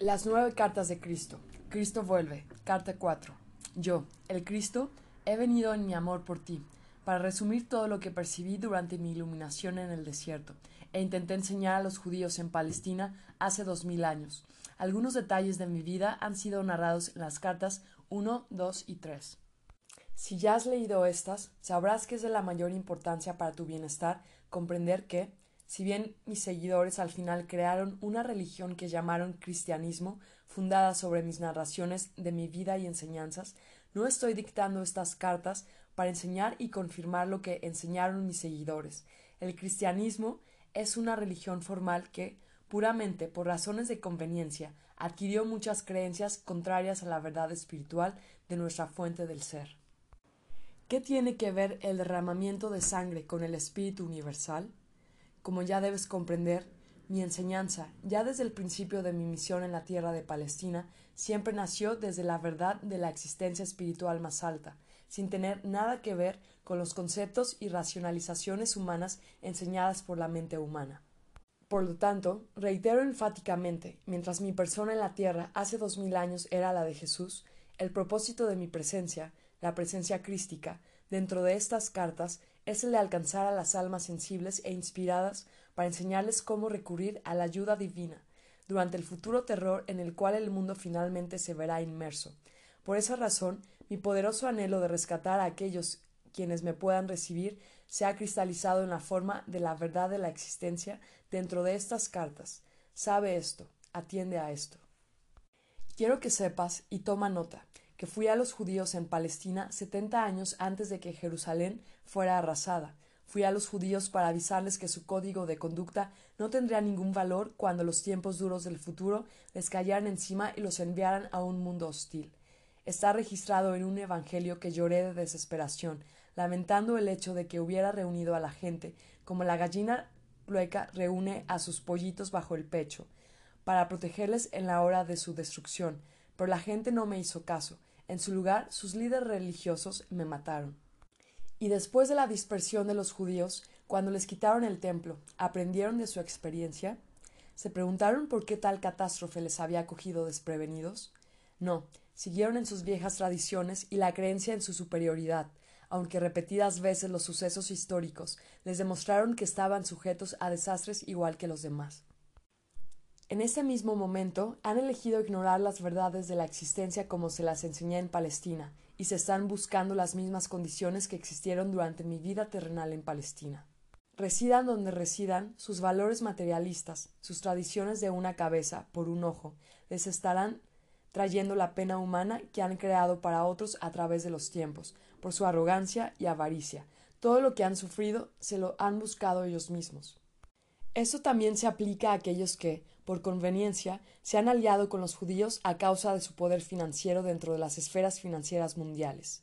Las nueve cartas de Cristo. Cristo vuelve. Carta 4. Yo, el Cristo, he venido en mi amor por ti, para resumir todo lo que percibí durante mi iluminación en el desierto, e intenté enseñar a los judíos en Palestina hace dos mil años. Algunos detalles de mi vida han sido narrados en las cartas 1, 2 y 3. Si ya has leído estas, sabrás que es de la mayor importancia para tu bienestar comprender que, si bien mis seguidores al final crearon una religión que llamaron cristianismo, fundada sobre mis narraciones de mi vida y enseñanzas, no estoy dictando estas cartas para enseñar y confirmar lo que enseñaron mis seguidores. El cristianismo es una religión formal que, puramente por razones de conveniencia, adquirió muchas creencias contrarias a la verdad espiritual de nuestra fuente del ser. ¿Qué tiene que ver el derramamiento de sangre con el espíritu universal? Como ya debes comprender, mi enseñanza, ya desde el principio de mi misión en la tierra de Palestina, siempre nació desde la verdad de la existencia espiritual más alta, sin tener nada que ver con los conceptos y racionalizaciones humanas enseñadas por la mente humana. Por lo tanto, reitero enfáticamente, mientras mi persona en la tierra hace dos mil años era la de Jesús, el propósito de mi presencia, la presencia crística, dentro de estas cartas es el de alcanzar a las almas sensibles e inspiradas para enseñarles cómo recurrir a la ayuda divina durante el futuro terror en el cual el mundo finalmente se verá inmerso. Por esa razón, mi poderoso anhelo de rescatar a aquellos quienes me puedan recibir se ha cristalizado en la forma de la verdad de la existencia dentro de estas cartas. Sabe esto, atiende a esto. Quiero que sepas y toma nota que fui a los judíos en Palestina setenta años antes de que Jerusalén fuera arrasada. Fui a los judíos para avisarles que su código de conducta no tendría ningún valor cuando los tiempos duros del futuro les cayeran encima y los enviaran a un mundo hostil. Está registrado en un evangelio que lloré de desesperación, lamentando el hecho de que hubiera reunido a la gente, como la gallina lueca reúne a sus pollitos bajo el pecho, para protegerles en la hora de su destrucción, pero la gente no me hizo caso, en su lugar, sus líderes religiosos me mataron. Y después de la dispersión de los judíos, cuando les quitaron el templo, ¿aprendieron de su experiencia? ¿Se preguntaron por qué tal catástrofe les había cogido desprevenidos? No, siguieron en sus viejas tradiciones y la creencia en su superioridad, aunque repetidas veces los sucesos históricos les demostraron que estaban sujetos a desastres igual que los demás. En ese mismo momento han elegido ignorar las verdades de la existencia como se las enseñé en Palestina, y se están buscando las mismas condiciones que existieron durante mi vida terrenal en Palestina. Residan donde residan, sus valores materialistas, sus tradiciones de una cabeza por un ojo, les estarán trayendo la pena humana que han creado para otros a través de los tiempos, por su arrogancia y avaricia. Todo lo que han sufrido se lo han buscado ellos mismos. Eso también se aplica a aquellos que, por conveniencia, se han aliado con los judíos a causa de su poder financiero dentro de las esferas financieras mundiales.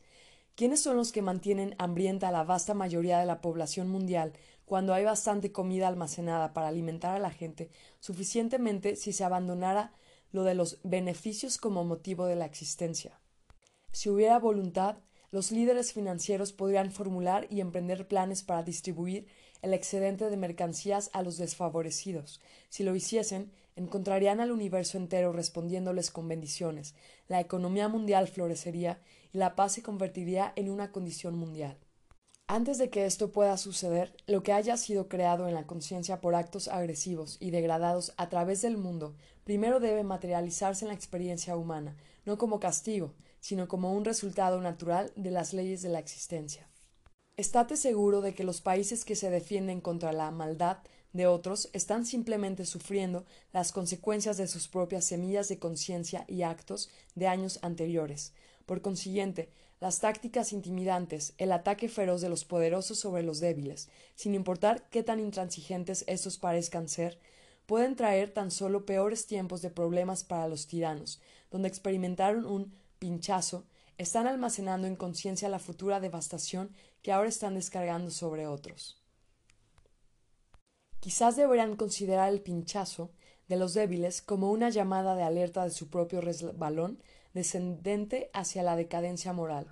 ¿Quiénes son los que mantienen hambrienta a la vasta mayoría de la población mundial cuando hay bastante comida almacenada para alimentar a la gente suficientemente si se abandonara lo de los beneficios como motivo de la existencia? Si hubiera voluntad, los líderes financieros podrían formular y emprender planes para distribuir el excedente de mercancías a los desfavorecidos. Si lo hiciesen, encontrarían al universo entero respondiéndoles con bendiciones, la economía mundial florecería y la paz se convertiría en una condición mundial. Antes de que esto pueda suceder, lo que haya sido creado en la conciencia por actos agresivos y degradados a través del mundo, primero debe materializarse en la experiencia humana, no como castigo, sino como un resultado natural de las leyes de la existencia. Estate seguro de que los países que se defienden contra la maldad de otros están simplemente sufriendo las consecuencias de sus propias semillas de conciencia y actos de años anteriores. Por consiguiente, las tácticas intimidantes, el ataque feroz de los poderosos sobre los débiles, sin importar qué tan intransigentes estos parezcan ser, pueden traer tan solo peores tiempos de problemas para los tiranos, donde experimentaron un pinchazo están almacenando en conciencia la futura devastación que ahora están descargando sobre otros. Quizás deberían considerar el pinchazo de los débiles como una llamada de alerta de su propio resbalón descendente hacia la decadencia moral,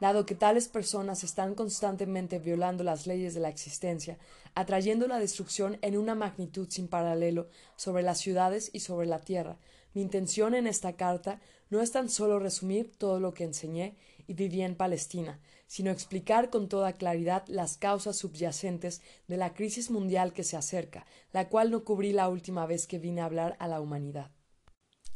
dado que tales personas están constantemente violando las leyes de la existencia, atrayendo la destrucción en una magnitud sin paralelo sobre las ciudades y sobre la tierra, Mi intención en esta carta no es tan solo resumir todo lo que enseñé y viví en Palestina, sino explicar con toda claridad las causas subyacentes de la crisis mundial que se acerca, la cual no cubrí la última vez que vine a hablar a la humanidad.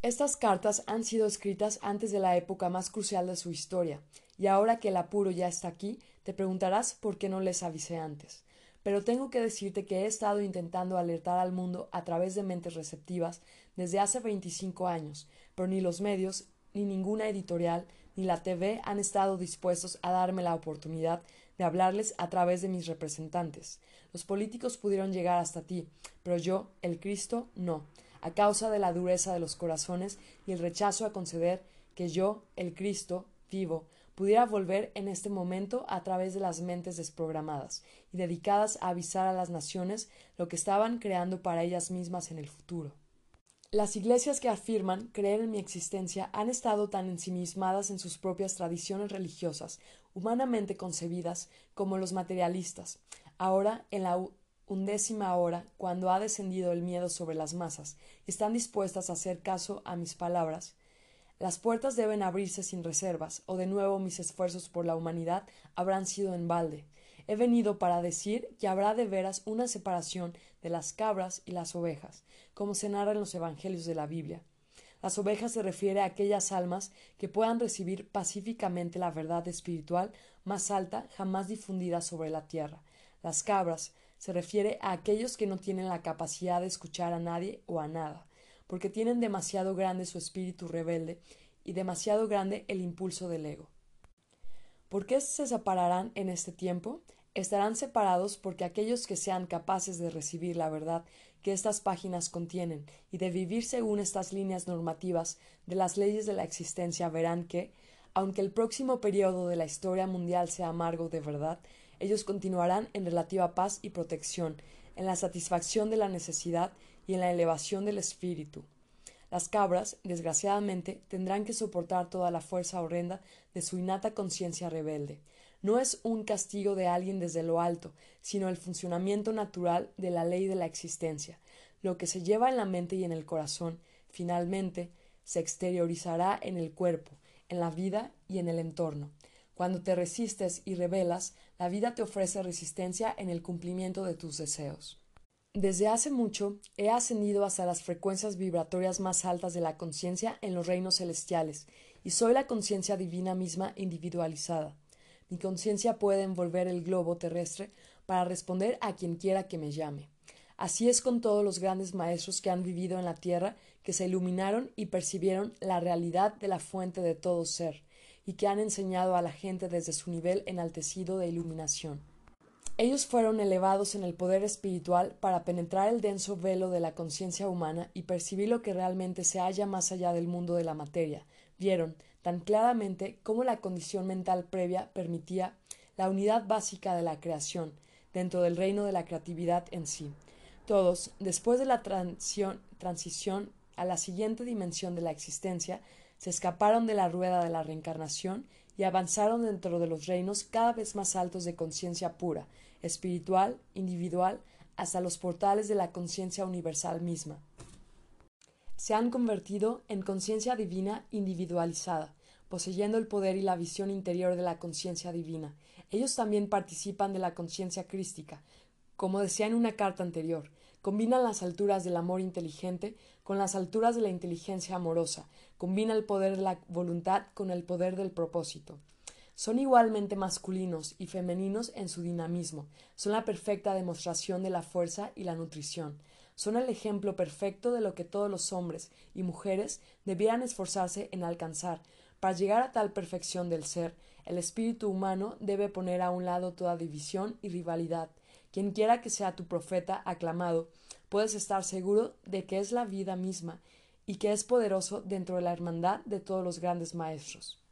Estas cartas han sido escritas antes de la época más crucial de su historia, y ahora que el apuro ya está aquí, te preguntarás por qué no les avisé antes pero tengo que decirte que he estado intentando alertar al mundo a través de mentes receptivas desde hace 25 años, pero ni los medios, ni ninguna editorial, ni la TV han estado dispuestos a darme la oportunidad de hablarles a través de mis representantes. Los políticos pudieron llegar hasta ti, pero yo, el Cristo, no, a causa de la dureza de los corazones y el rechazo a conceder que yo, el Cristo, vivo, pudiera volver en este momento a través de las mentes desprogramadas y dedicadas a avisar a las naciones lo que estaban creando para ellas mismas en el futuro. Las iglesias que afirman creer en mi existencia han estado tan ensimismadas en sus propias tradiciones religiosas, humanamente concebidas, como los materialistas. Ahora, en la undécima hora, cuando ha descendido el miedo sobre las masas, están dispuestas a hacer caso a mis palabras, las puertas deben abrirse sin reservas, o de nuevo mis esfuerzos por la humanidad habrán sido en balde. He venido para decir que habrá de veras una separación de las cabras y las ovejas, como se narra en los Evangelios de la Biblia. Las ovejas se refiere a aquellas almas que puedan recibir pacíficamente la verdad espiritual más alta jamás difundida sobre la tierra. Las cabras se refiere a aquellos que no tienen la capacidad de escuchar a nadie o a nada porque tienen demasiado grande su espíritu rebelde y demasiado grande el impulso del ego. ¿Por qué se separarán en este tiempo? Estarán separados porque aquellos que sean capaces de recibir la verdad que estas páginas contienen y de vivir según estas líneas normativas de las leyes de la existencia verán que, aunque el próximo periodo de la historia mundial sea amargo de verdad, ellos continuarán en relativa paz y protección, en la satisfacción de la necesidad y en la elevación del espíritu. Las cabras, desgraciadamente, tendrán que soportar toda la fuerza horrenda de su innata conciencia rebelde. No es un castigo de alguien desde lo alto, sino el funcionamiento natural de la ley de la existencia. Lo que se lleva en la mente y en el corazón, finalmente, se exteriorizará en el cuerpo, en la vida y en el entorno. Cuando te resistes y rebelas, la vida te ofrece resistencia en el cumplimiento de tus deseos. Desde hace mucho he ascendido hasta las frecuencias vibratorias más altas de la conciencia en los reinos celestiales, y soy la conciencia divina misma individualizada. Mi conciencia puede envolver el globo terrestre para responder a quien quiera que me llame. Así es con todos los grandes maestros que han vivido en la tierra, que se iluminaron y percibieron la realidad de la fuente de todo ser, y que han enseñado a la gente desde su nivel enaltecido de iluminación. Ellos fueron elevados en el poder espiritual para penetrar el denso velo de la conciencia humana y percibir lo que realmente se halla más allá del mundo de la materia. Vieron tan claramente cómo la condición mental previa permitía la unidad básica de la creación dentro del reino de la creatividad en sí. Todos, después de la transición a la siguiente dimensión de la existencia, se escaparon de la rueda de la reencarnación y avanzaron dentro de los reinos cada vez más altos de conciencia pura, espiritual, individual, hasta los portales de la conciencia universal misma. Se han convertido en conciencia divina individualizada, poseyendo el poder y la visión interior de la conciencia divina. Ellos también participan de la conciencia crística, como decía en una carta anterior, combinan las alturas del amor inteligente con las alturas de la inteligencia amorosa, combina el poder de la voluntad con el poder del propósito. Son igualmente masculinos y femeninos en su dinamismo, son la perfecta demostración de la fuerza y la nutrición, son el ejemplo perfecto de lo que todos los hombres y mujeres debieran esforzarse en alcanzar. Para llegar a tal perfección del ser, el espíritu humano debe poner a un lado toda división y rivalidad. Quien quiera que sea tu profeta aclamado, puedes estar seguro de que es la vida misma y que es poderoso dentro de la hermandad de todos los grandes maestros.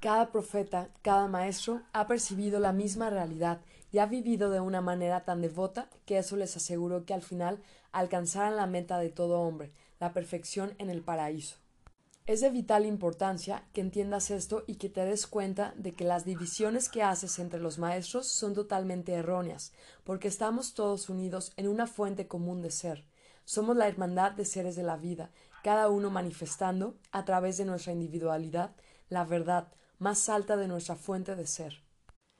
Cada profeta, cada maestro ha percibido la misma realidad y ha vivido de una manera tan devota que eso les aseguró que al final alcanzarán la meta de todo hombre, la perfección en el paraíso. Es de vital importancia que entiendas esto y que te des cuenta de que las divisiones que haces entre los maestros son totalmente erróneas, porque estamos todos unidos en una fuente común de ser. Somos la hermandad de seres de la vida, cada uno manifestando, a través de nuestra individualidad, la verdad más alta de nuestra fuente de ser.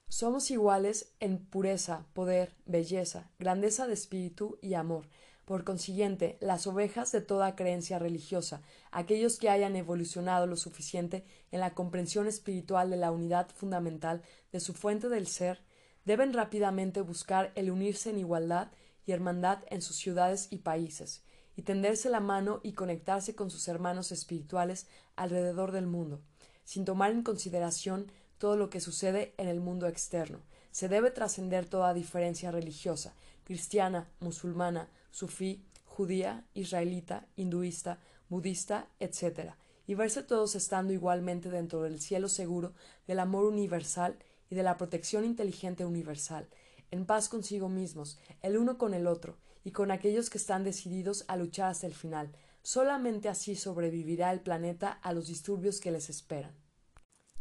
Somos iguales en pureza, poder, belleza, grandeza de espíritu y amor. Por consiguiente, las ovejas de toda creencia religiosa, aquellos que hayan evolucionado lo suficiente en la comprensión espiritual de la unidad fundamental de su fuente del ser, deben rápidamente buscar el unirse en igualdad y hermandad en sus ciudades y países, y tenderse la mano y conectarse con sus hermanos espirituales alrededor del mundo, sin tomar en consideración todo lo que sucede en el mundo externo. Se debe trascender toda diferencia religiosa, cristiana, musulmana, sufí, judía, israelita, hinduista, budista, etc., y verse todos estando igualmente dentro del cielo seguro del amor universal y de la protección inteligente universal, en paz consigo mismos, el uno con el otro, y con aquellos que están decididos a luchar hasta el final. Solamente así sobrevivirá el planeta a los disturbios que les esperan.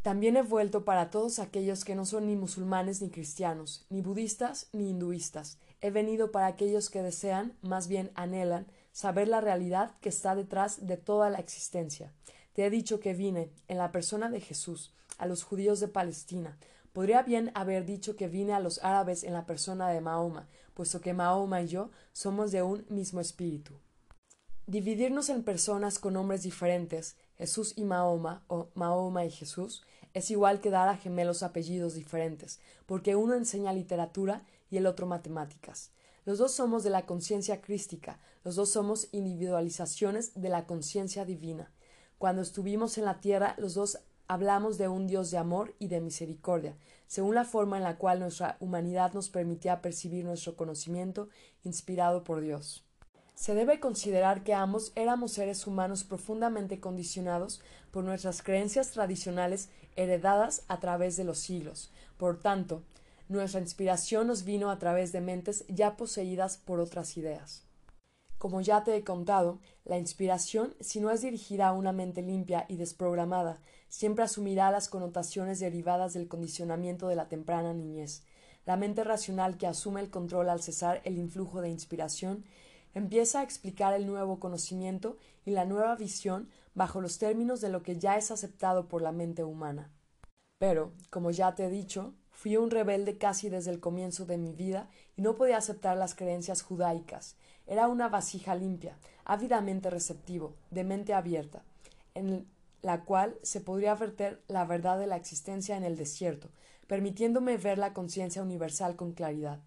También he vuelto para todos aquellos que no son ni musulmanes ni cristianos, ni budistas ni hinduistas. He venido para aquellos que desean, más bien anhelan, saber la realidad que está detrás de toda la existencia. Te he dicho que vine, en la persona de Jesús, a los judíos de Palestina, Podría bien haber dicho que vine a los árabes en la persona de Mahoma, puesto que Mahoma y yo somos de un mismo espíritu. Dividirnos en personas con nombres diferentes, Jesús y Mahoma, o Mahoma y Jesús, es igual que dar a gemelos apellidos diferentes, porque uno enseña literatura y el otro matemáticas. Los dos somos de la conciencia crística, los dos somos individualizaciones de la conciencia divina. Cuando estuvimos en la tierra, los dos hablamos de un Dios de amor y de misericordia, según la forma en la cual nuestra humanidad nos permitía percibir nuestro conocimiento inspirado por Dios. Se debe considerar que ambos éramos seres humanos profundamente condicionados por nuestras creencias tradicionales heredadas a través de los siglos. Por tanto, nuestra inspiración nos vino a través de mentes ya poseídas por otras ideas. Como ya te he contado, la inspiración, si no es dirigida a una mente limpia y desprogramada, siempre asumirá las connotaciones derivadas del condicionamiento de la temprana niñez. La mente racional que asume el control al cesar el influjo de inspiración empieza a explicar el nuevo conocimiento y la nueva visión bajo los términos de lo que ya es aceptado por la mente humana. Pero, como ya te he dicho, fui un rebelde casi desde el comienzo de mi vida y no podía aceptar las creencias judaicas, era una vasija limpia, ávidamente receptivo, de mente abierta, en la cual se podría verter la verdad de la existencia en el desierto, permitiéndome ver la conciencia universal con claridad.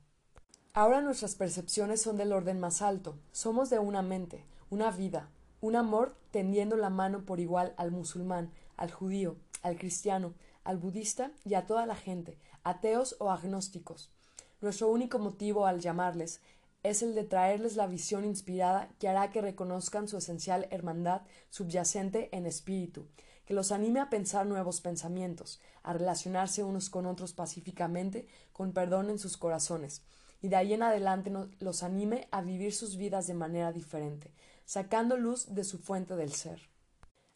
Ahora nuestras percepciones son del orden más alto, somos de una mente, una vida, un amor tendiendo la mano por igual al musulmán, al judío, al cristiano, al budista y a toda la gente, ateos o agnósticos. Nuestro único motivo al llamarles es el de traerles la visión inspirada que hará que reconozcan su esencial hermandad subyacente en espíritu, que los anime a pensar nuevos pensamientos, a relacionarse unos con otros pacíficamente, con perdón en sus corazones, y de ahí en adelante los anime a vivir sus vidas de manera diferente, sacando luz de su fuente del ser.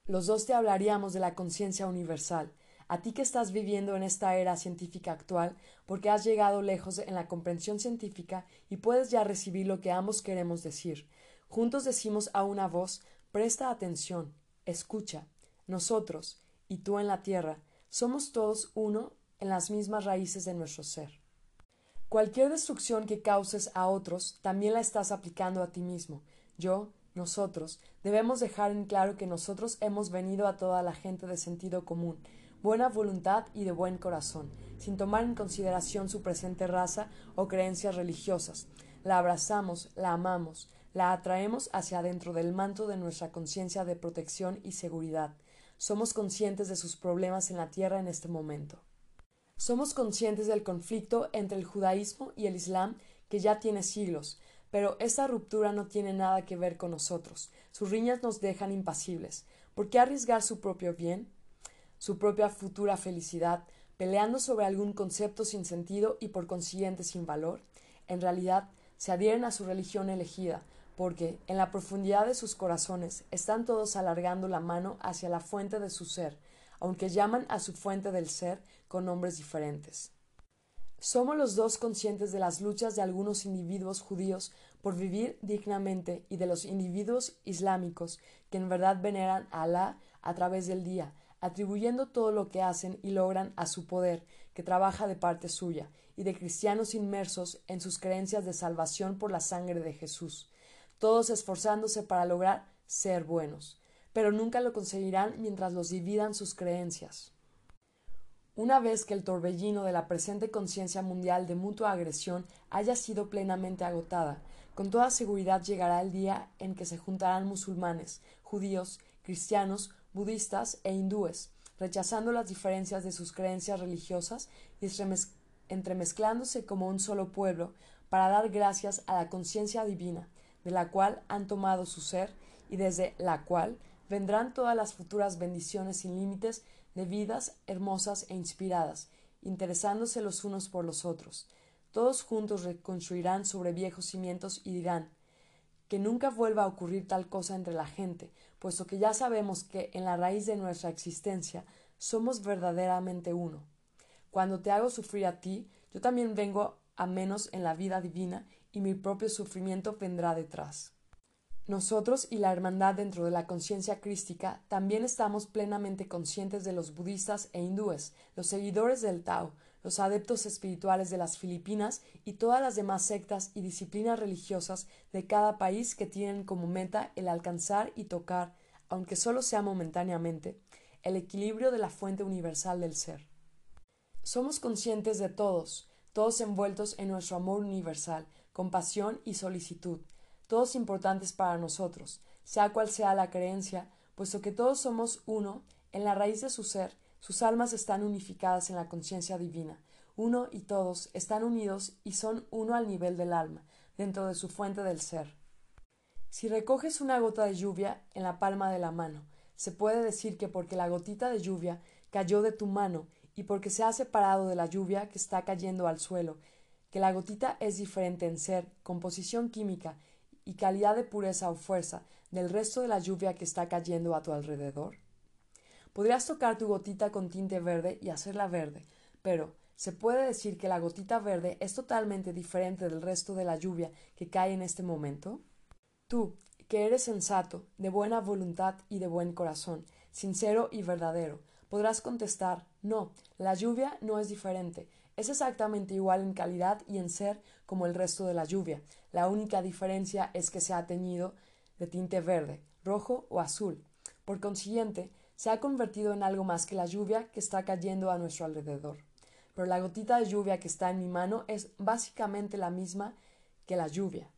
Los dos te hablaríamos de la conciencia universal, a ti que estás viviendo en esta era científica actual, porque has llegado lejos en la comprensión científica y puedes ya recibir lo que ambos queremos decir. Juntos decimos a una voz presta atención, escucha. Nosotros, y tú en la tierra, somos todos uno en las mismas raíces de nuestro ser. Cualquier destrucción que causes a otros, también la estás aplicando a ti mismo. Yo, nosotros, debemos dejar en claro que nosotros hemos venido a toda la gente de sentido común, buena voluntad y de buen corazón, sin tomar en consideración su presente raza o creencias religiosas. La abrazamos, la amamos, la atraemos hacia adentro del manto de nuestra conciencia de protección y seguridad. Somos conscientes de sus problemas en la tierra en este momento. Somos conscientes del conflicto entre el judaísmo y el islam que ya tiene siglos, pero esta ruptura no tiene nada que ver con nosotros. Sus riñas nos dejan impasibles. ¿Por qué arriesgar su propio bien? su propia futura felicidad, peleando sobre algún concepto sin sentido y por consiguiente sin valor, en realidad se adhieren a su religión elegida, porque en la profundidad de sus corazones están todos alargando la mano hacia la fuente de su ser, aunque llaman a su fuente del ser con nombres diferentes. Somos los dos conscientes de las luchas de algunos individuos judíos por vivir dignamente y de los individuos islámicos que en verdad veneran a Alá a través del día, atribuyendo todo lo que hacen y logran a su poder, que trabaja de parte suya, y de cristianos inmersos en sus creencias de salvación por la sangre de Jesús, todos esforzándose para lograr ser buenos, pero nunca lo conseguirán mientras los dividan sus creencias. Una vez que el torbellino de la presente conciencia mundial de mutua agresión haya sido plenamente agotada, con toda seguridad llegará el día en que se juntarán musulmanes, judíos, cristianos, budistas e hindúes, rechazando las diferencias de sus creencias religiosas y entremezclándose como un solo pueblo para dar gracias a la conciencia divina, de la cual han tomado su ser y desde la cual vendrán todas las futuras bendiciones sin límites de vidas hermosas e inspiradas, interesándose los unos por los otros. Todos juntos reconstruirán sobre viejos cimientos y dirán que nunca vuelva a ocurrir tal cosa entre la gente, puesto que ya sabemos que en la raíz de nuestra existencia somos verdaderamente uno. Cuando te hago sufrir a ti, yo también vengo a menos en la vida divina y mi propio sufrimiento vendrá detrás. Nosotros y la hermandad dentro de la conciencia crística también estamos plenamente conscientes de los budistas e hindúes, los seguidores del Tao, los adeptos espirituales de las Filipinas y todas las demás sectas y disciplinas religiosas de cada país que tienen como meta el alcanzar y tocar, aunque solo sea momentáneamente, el equilibrio de la fuente universal del ser. Somos conscientes de todos, todos envueltos en nuestro amor universal, compasión y solicitud, todos importantes para nosotros, sea cual sea la creencia, puesto que todos somos uno, en la raíz de su ser, sus almas están unificadas en la conciencia divina. Uno y todos están unidos y son uno al nivel del alma, dentro de su fuente del ser. Si recoges una gota de lluvia en la palma de la mano, se puede decir que porque la gotita de lluvia cayó de tu mano y porque se ha separado de la lluvia que está cayendo al suelo, que la gotita es diferente en ser, composición química y calidad de pureza o fuerza del resto de la lluvia que está cayendo a tu alrededor? Podrías tocar tu gotita con tinte verde y hacerla verde, pero se puede decir que la gotita verde es totalmente diferente del resto de la lluvia que cae en este momento? Tú, que eres sensato, de buena voluntad y de buen corazón, sincero y verdadero, podrás contestar no, la lluvia no es diferente, es exactamente igual en calidad y en ser como el resto de la lluvia. La única diferencia es que se ha teñido de tinte verde, rojo o azul. Por consiguiente, se ha convertido en algo más que la lluvia que está cayendo a nuestro alrededor. Pero la gotita de lluvia que está en mi mano es básicamente la misma que la lluvia.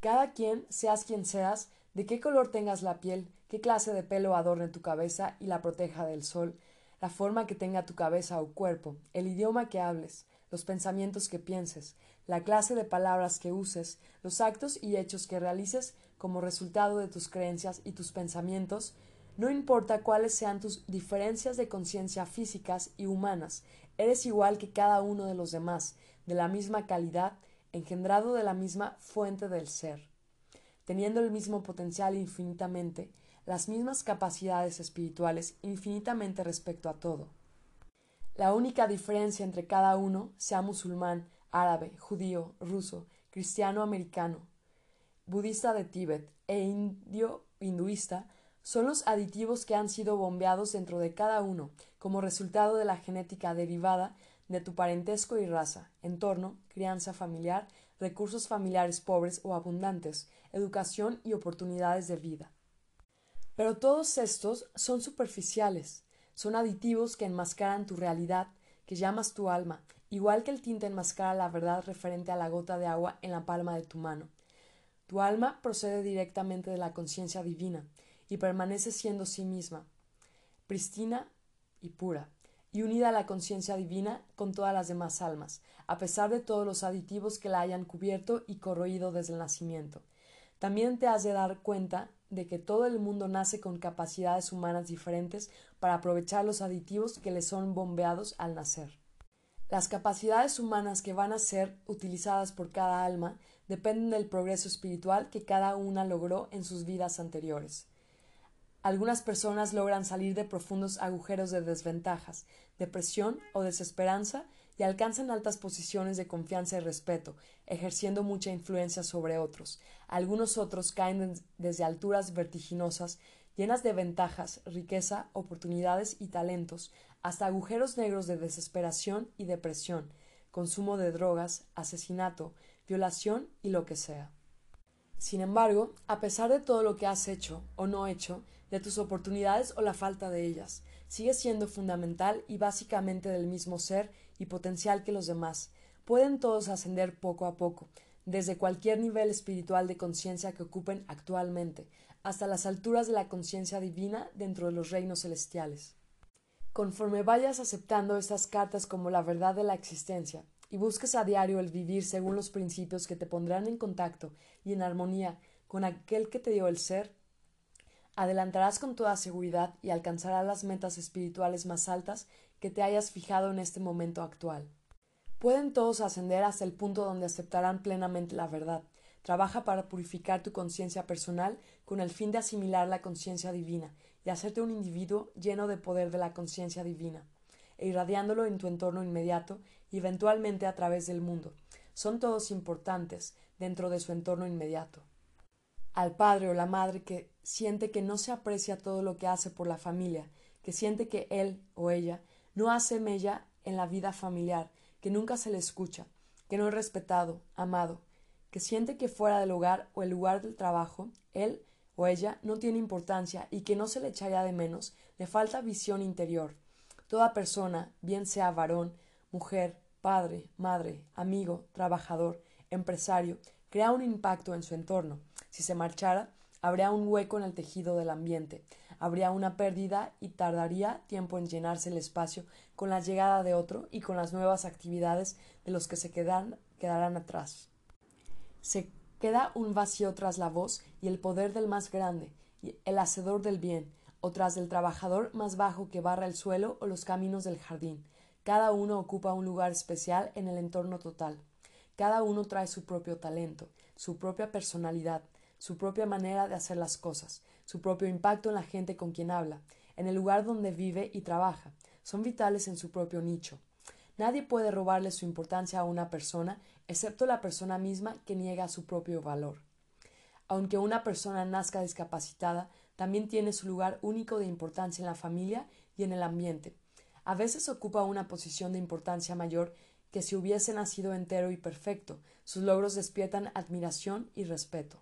Cada quien, seas quien seas, de qué color tengas la piel, qué clase de pelo adorne tu cabeza y la proteja del sol, la forma que tenga tu cabeza o cuerpo, el idioma que hables, los pensamientos que pienses, la clase de palabras que uses, los actos y hechos que realices como resultado de tus creencias y tus pensamientos, no importa cuáles sean tus diferencias de conciencia físicas y humanas, eres igual que cada uno de los demás, de la misma calidad, engendrado de la misma fuente del ser, teniendo el mismo potencial infinitamente, las mismas capacidades espirituales infinitamente respecto a todo. La única diferencia entre cada uno, sea musulmán, árabe, judío, ruso, cristiano americano, budista de Tíbet e indio hinduista, son los aditivos que han sido bombeados dentro de cada uno como resultado de la genética derivada de tu parentesco y raza, entorno, crianza familiar, recursos familiares pobres o abundantes, educación y oportunidades de vida. Pero todos estos son superficiales, son aditivos que enmascaran tu realidad, que llamas tu alma, igual que el tinte enmascara la verdad referente a la gota de agua en la palma de tu mano. Tu alma procede directamente de la conciencia divina y permanece siendo sí misma, pristina y pura, y unida a la conciencia divina con todas las demás almas, a pesar de todos los aditivos que la hayan cubierto y corroído desde el nacimiento. También te has de dar cuenta de que todo el mundo nace con capacidades humanas diferentes para aprovechar los aditivos que le son bombeados al nacer. Las capacidades humanas que van a ser utilizadas por cada alma dependen del progreso espiritual que cada una logró en sus vidas anteriores. Algunas personas logran salir de profundos agujeros de desventajas, depresión o desesperanza y alcanzan altas posiciones de confianza y respeto, ejerciendo mucha influencia sobre otros. Algunos otros caen desde alturas vertiginosas, llenas de ventajas, riqueza, oportunidades y talentos, hasta agujeros negros de desesperación y depresión, consumo de drogas, asesinato, violación y lo que sea. Sin embargo, a pesar de todo lo que has hecho o no hecho, de tus oportunidades o la falta de ellas, sigues siendo fundamental y básicamente del mismo ser y potencial que los demás. Pueden todos ascender poco a poco, desde cualquier nivel espiritual de conciencia que ocupen actualmente, hasta las alturas de la conciencia divina dentro de los reinos celestiales. Conforme vayas aceptando estas cartas como la verdad de la existencia, y busques a diario el vivir según los principios que te pondrán en contacto y en armonía con aquel que te dio el ser, adelantarás con toda seguridad y alcanzarás las metas espirituales más altas que te hayas fijado en este momento actual. Pueden todos ascender hasta el punto donde aceptarán plenamente la verdad. Trabaja para purificar tu conciencia personal con el fin de asimilar la conciencia divina y hacerte un individuo lleno de poder de la conciencia divina, e irradiándolo en tu entorno inmediato eventualmente a través del mundo. Son todos importantes dentro de su entorno inmediato. Al padre o la madre que siente que no se aprecia todo lo que hace por la familia, que siente que él o ella no hace mella en la vida familiar, que nunca se le escucha, que no es respetado, amado, que siente que fuera del hogar o el lugar del trabajo, él o ella no tiene importancia y que no se le echaría de menos, le falta visión interior. Toda persona, bien sea varón, mujer, padre, madre, amigo, trabajador, empresario, crea un impacto en su entorno. Si se marchara, habría un hueco en el tejido del ambiente, habría una pérdida y tardaría tiempo en llenarse el espacio con la llegada de otro y con las nuevas actividades de los que se quedan, quedarán atrás. Se queda un vacío tras la voz y el poder del más grande, y el hacedor del bien, o tras del trabajador más bajo que barra el suelo o los caminos del jardín. Cada uno ocupa un lugar especial en el entorno total. Cada uno trae su propio talento, su propia personalidad, su propia manera de hacer las cosas, su propio impacto en la gente con quien habla, en el lugar donde vive y trabaja. Son vitales en su propio nicho. Nadie puede robarle su importancia a una persona, excepto la persona misma que niega su propio valor. Aunque una persona nazca discapacitada, también tiene su lugar único de importancia en la familia y en el ambiente a veces ocupa una posición de importancia mayor que si hubiese nacido entero y perfecto. Sus logros despiertan admiración y respeto.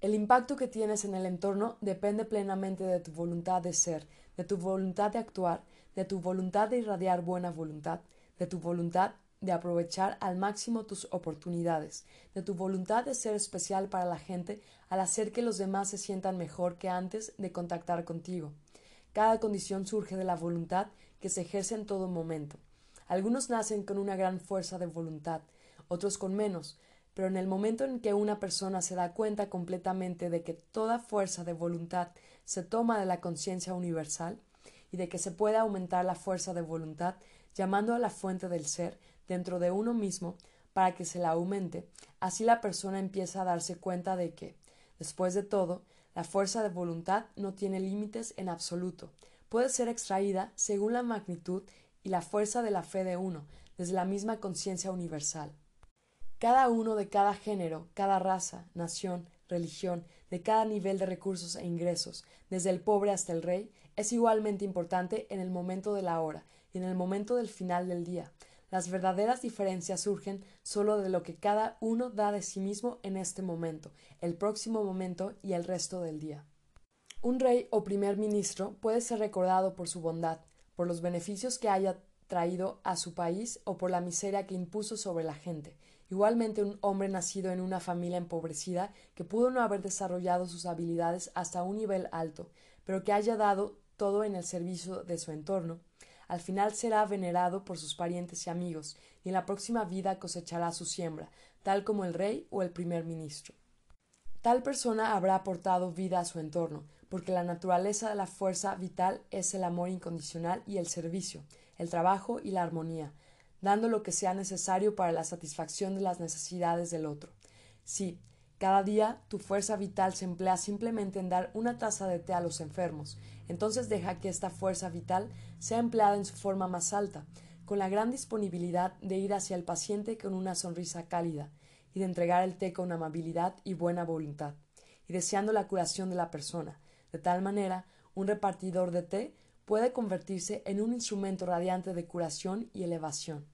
El impacto que tienes en el entorno depende plenamente de tu voluntad de ser, de tu voluntad de actuar, de tu voluntad de irradiar buena voluntad, de tu voluntad de aprovechar al máximo tus oportunidades, de tu voluntad de ser especial para la gente al hacer que los demás se sientan mejor que antes de contactar contigo. Cada condición surge de la voluntad que se ejerce en todo momento. Algunos nacen con una gran fuerza de voluntad, otros con menos, pero en el momento en que una persona se da cuenta completamente de que toda fuerza de voluntad se toma de la conciencia universal y de que se puede aumentar la fuerza de voluntad llamando a la fuente del ser dentro de uno mismo para que se la aumente, así la persona empieza a darse cuenta de que, después de todo, la fuerza de voluntad no tiene límites en absoluto, puede ser extraída según la magnitud y la fuerza de la fe de uno, desde la misma conciencia universal. Cada uno de cada género, cada raza, nación, religión, de cada nivel de recursos e ingresos, desde el pobre hasta el rey, es igualmente importante en el momento de la hora y en el momento del final del día. Las verdaderas diferencias surgen solo de lo que cada uno da de sí mismo en este momento, el próximo momento y el resto del día. Un rey o primer ministro puede ser recordado por su bondad, por los beneficios que haya traído a su país o por la miseria que impuso sobre la gente. Igualmente un hombre nacido en una familia empobrecida que pudo no haber desarrollado sus habilidades hasta un nivel alto, pero que haya dado todo en el servicio de su entorno, al final será venerado por sus parientes y amigos, y en la próxima vida cosechará su siembra, tal como el rey o el primer ministro. Tal persona habrá aportado vida a su entorno, porque la naturaleza de la fuerza vital es el amor incondicional y el servicio, el trabajo y la armonía, dando lo que sea necesario para la satisfacción de las necesidades del otro. Si, cada día tu fuerza vital se emplea simplemente en dar una taza de té a los enfermos, entonces deja que esta fuerza vital sea empleada en su forma más alta, con la gran disponibilidad de ir hacia el paciente con una sonrisa cálida y de entregar el té con amabilidad y buena voluntad, y deseando la curación de la persona. De tal manera, un repartidor de té puede convertirse en un instrumento radiante de curación y elevación.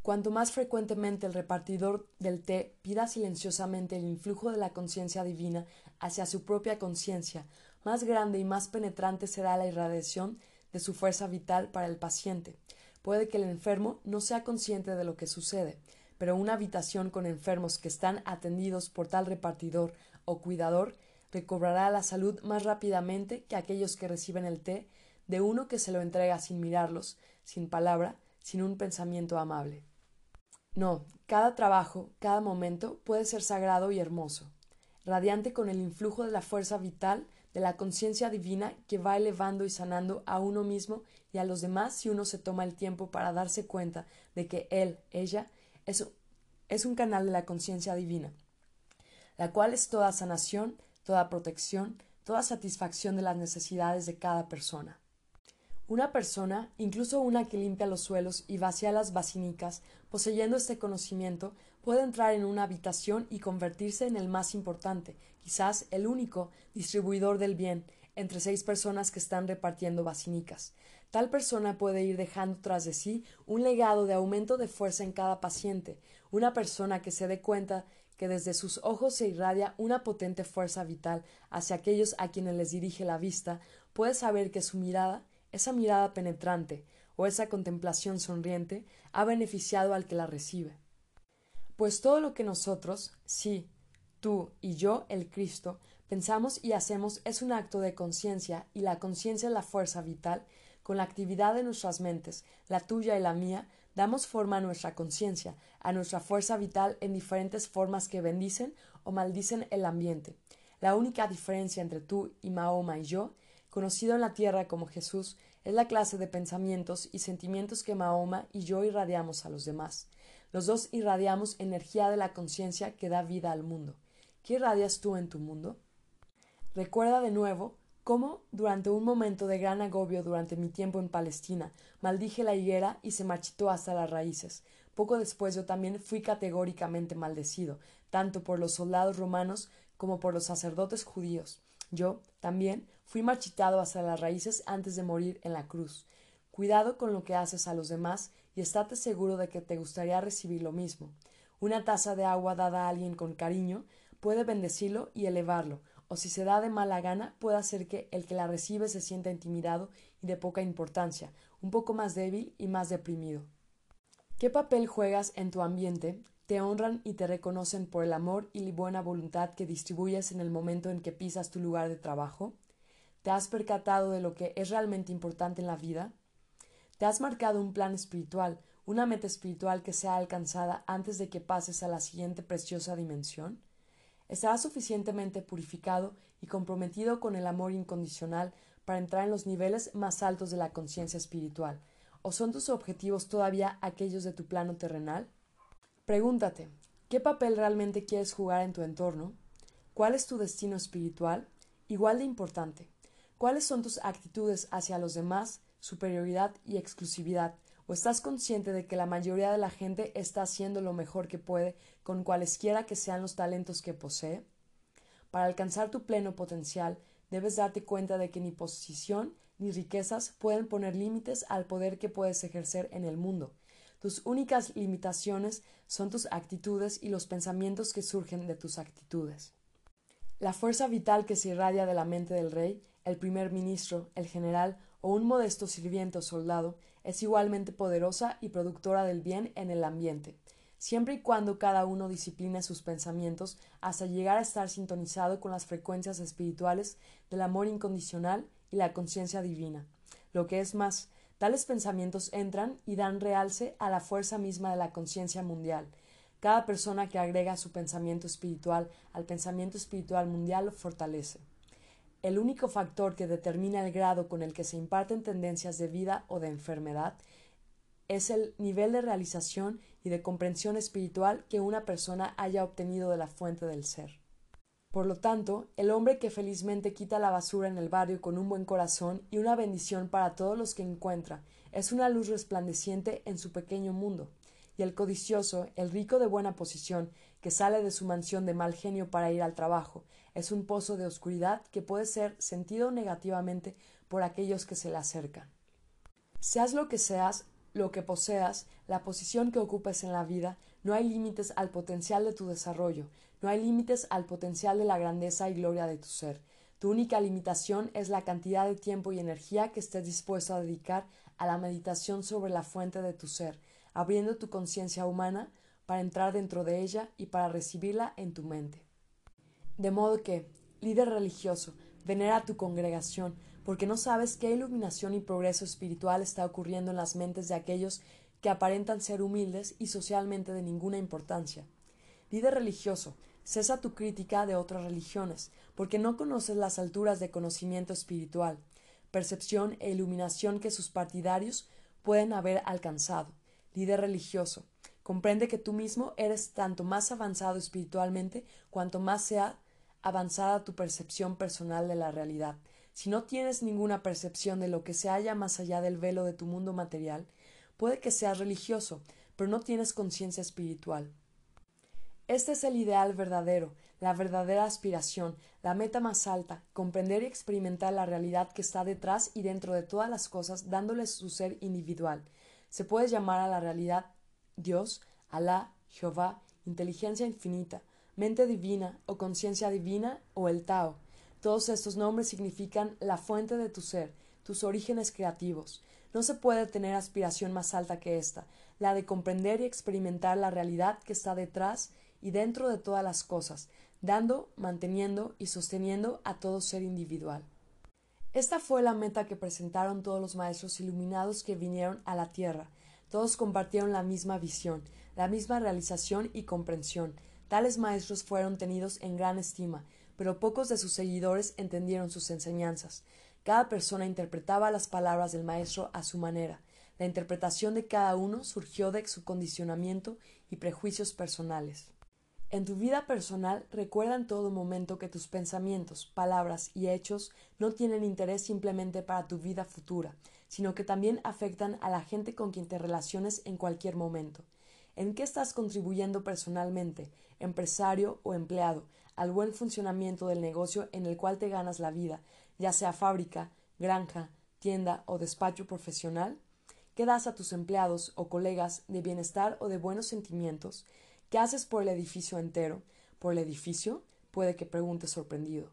Cuanto más frecuentemente el repartidor del té pida silenciosamente el influjo de la conciencia divina hacia su propia conciencia, más grande y más penetrante será la irradiación de su fuerza vital para el paciente. Puede que el enfermo no sea consciente de lo que sucede, pero una habitación con enfermos que están atendidos por tal repartidor o cuidador recobrará la salud más rápidamente que aquellos que reciben el té de uno que se lo entrega sin mirarlos, sin palabra, sin un pensamiento amable. No, cada trabajo, cada momento puede ser sagrado y hermoso, radiante con el influjo de la fuerza vital de la conciencia divina que va elevando y sanando a uno mismo y a los demás si uno se toma el tiempo para darse cuenta de que él, ella, es, es un canal de la conciencia divina, la cual es toda sanación, toda protección, toda satisfacción de las necesidades de cada persona. Una persona, incluso una que limpia los suelos y vacía las basínicas, poseyendo este conocimiento, puede entrar en una habitación y convertirse en el más importante, quizás el único, distribuidor del bien, entre seis personas que están repartiendo basínicas. Tal persona puede ir dejando tras de sí un legado de aumento de fuerza en cada paciente, una persona que se dé cuenta que desde sus ojos se irradia una potente fuerza vital hacia aquellos a quienes les dirige la vista, puede saber que su mirada esa mirada penetrante o esa contemplación sonriente ha beneficiado al que la recibe. Pues todo lo que nosotros, sí, tú y yo, el Cristo, pensamos y hacemos es un acto de conciencia y la conciencia es la fuerza vital, con la actividad de nuestras mentes, la tuya y la mía, damos forma a nuestra conciencia, a nuestra fuerza vital en diferentes formas que bendicen o maldicen el ambiente. La única diferencia entre tú y Mahoma y yo conocido en la tierra como Jesús, es la clase de pensamientos y sentimientos que Mahoma y yo irradiamos a los demás. Los dos irradiamos energía de la conciencia que da vida al mundo. ¿Qué irradias tú en tu mundo? Recuerda de nuevo cómo, durante un momento de gran agobio durante mi tiempo en Palestina, maldije la higuera y se marchitó hasta las raíces. Poco después yo también fui categóricamente maldecido, tanto por los soldados romanos como por los sacerdotes judíos. Yo, también, fui marchitado hacia las raíces antes de morir en la cruz. Cuidado con lo que haces a los demás y estate seguro de que te gustaría recibir lo mismo. Una taza de agua dada a alguien con cariño puede bendecirlo y elevarlo, o si se da de mala gana puede hacer que el que la recibe se sienta intimidado y de poca importancia, un poco más débil y más deprimido. ¿Qué papel juegas en tu ambiente te honran y te reconocen por el amor y buena voluntad que distribuyes en el momento en que pisas tu lugar de trabajo? ¿Te has percatado de lo que es realmente importante en la vida? ¿Te has marcado un plan espiritual, una meta espiritual que sea alcanzada antes de que pases a la siguiente preciosa dimensión? ¿Estarás suficientemente purificado y comprometido con el amor incondicional para entrar en los niveles más altos de la conciencia espiritual? ¿O son tus objetivos todavía aquellos de tu plano terrenal? Pregúntate, ¿qué papel realmente quieres jugar en tu entorno? ¿Cuál es tu destino espiritual? Igual de importante, ¿cuáles son tus actitudes hacia los demás, superioridad y exclusividad? ¿O estás consciente de que la mayoría de la gente está haciendo lo mejor que puede con cualesquiera que sean los talentos que posee? Para alcanzar tu pleno potencial, debes darte cuenta de que ni posición ni riquezas pueden poner límites al poder que puedes ejercer en el mundo, tus únicas limitaciones son tus actitudes y los pensamientos que surgen de tus actitudes. La fuerza vital que se irradia de la mente del rey, el primer ministro, el general o un modesto sirviente o soldado es igualmente poderosa y productora del bien en el ambiente, siempre y cuando cada uno discipline sus pensamientos hasta llegar a estar sintonizado con las frecuencias espirituales del amor incondicional y la conciencia divina. Lo que es más, Tales pensamientos entran y dan realce a la fuerza misma de la conciencia mundial. Cada persona que agrega su pensamiento espiritual al pensamiento espiritual mundial lo fortalece. El único factor que determina el grado con el que se imparten tendencias de vida o de enfermedad es el nivel de realización y de comprensión espiritual que una persona haya obtenido de la fuente del ser. Por lo tanto, el hombre que felizmente quita la basura en el barrio con un buen corazón y una bendición para todos los que encuentra, es una luz resplandeciente en su pequeño mundo. Y el codicioso, el rico de buena posición, que sale de su mansión de mal genio para ir al trabajo, es un pozo de oscuridad que puede ser sentido negativamente por aquellos que se le acercan. Seas lo que seas, lo que poseas, la posición que ocupes en la vida, no hay límites al potencial de tu desarrollo, no hay límites al potencial de la grandeza y gloria de tu ser. Tu única limitación es la cantidad de tiempo y energía que estés dispuesto a dedicar a la meditación sobre la fuente de tu ser, abriendo tu conciencia humana para entrar dentro de ella y para recibirla en tu mente. De modo que, líder religioso, venera a tu congregación, porque no sabes qué iluminación y progreso espiritual está ocurriendo en las mentes de aquellos que aparentan ser humildes y socialmente de ninguna importancia. Líder religioso, cesa tu crítica de otras religiones, porque no conoces las alturas de conocimiento espiritual, percepción e iluminación que sus partidarios pueden haber alcanzado. Líder religioso, comprende que tú mismo eres tanto más avanzado espiritualmente cuanto más sea avanzada tu percepción personal de la realidad. Si no tienes ninguna percepción de lo que se halla más allá del velo de tu mundo material, puede que seas religioso, pero no tienes conciencia espiritual. Este es el ideal verdadero, la verdadera aspiración, la meta más alta, comprender y experimentar la realidad que está detrás y dentro de todas las cosas, dándoles su ser individual. Se puede llamar a la realidad Dios, Alá, Jehová, inteligencia infinita, mente divina o conciencia divina o el Tao. Todos estos nombres significan la fuente de tu ser, tus orígenes creativos. No se puede tener aspiración más alta que esta, la de comprender y experimentar la realidad que está detrás y dentro de todas las cosas, dando, manteniendo y sosteniendo a todo ser individual. Esta fue la meta que presentaron todos los maestros iluminados que vinieron a la Tierra. Todos compartieron la misma visión, la misma realización y comprensión. Tales maestros fueron tenidos en gran estima, pero pocos de sus seguidores entendieron sus enseñanzas. Cada persona interpretaba las palabras del maestro a su manera. La interpretación de cada uno surgió de su condicionamiento y prejuicios personales. En tu vida personal recuerda en todo momento que tus pensamientos, palabras y hechos no tienen interés simplemente para tu vida futura, sino que también afectan a la gente con quien te relaciones en cualquier momento. ¿En qué estás contribuyendo personalmente, empresario o empleado, al buen funcionamiento del negocio en el cual te ganas la vida, ya sea fábrica, granja, tienda o despacho profesional? ¿Qué das a tus empleados o colegas de bienestar o de buenos sentimientos? ¿Qué haces por el edificio entero? ¿Por el edificio? Puede que pregunte sorprendido.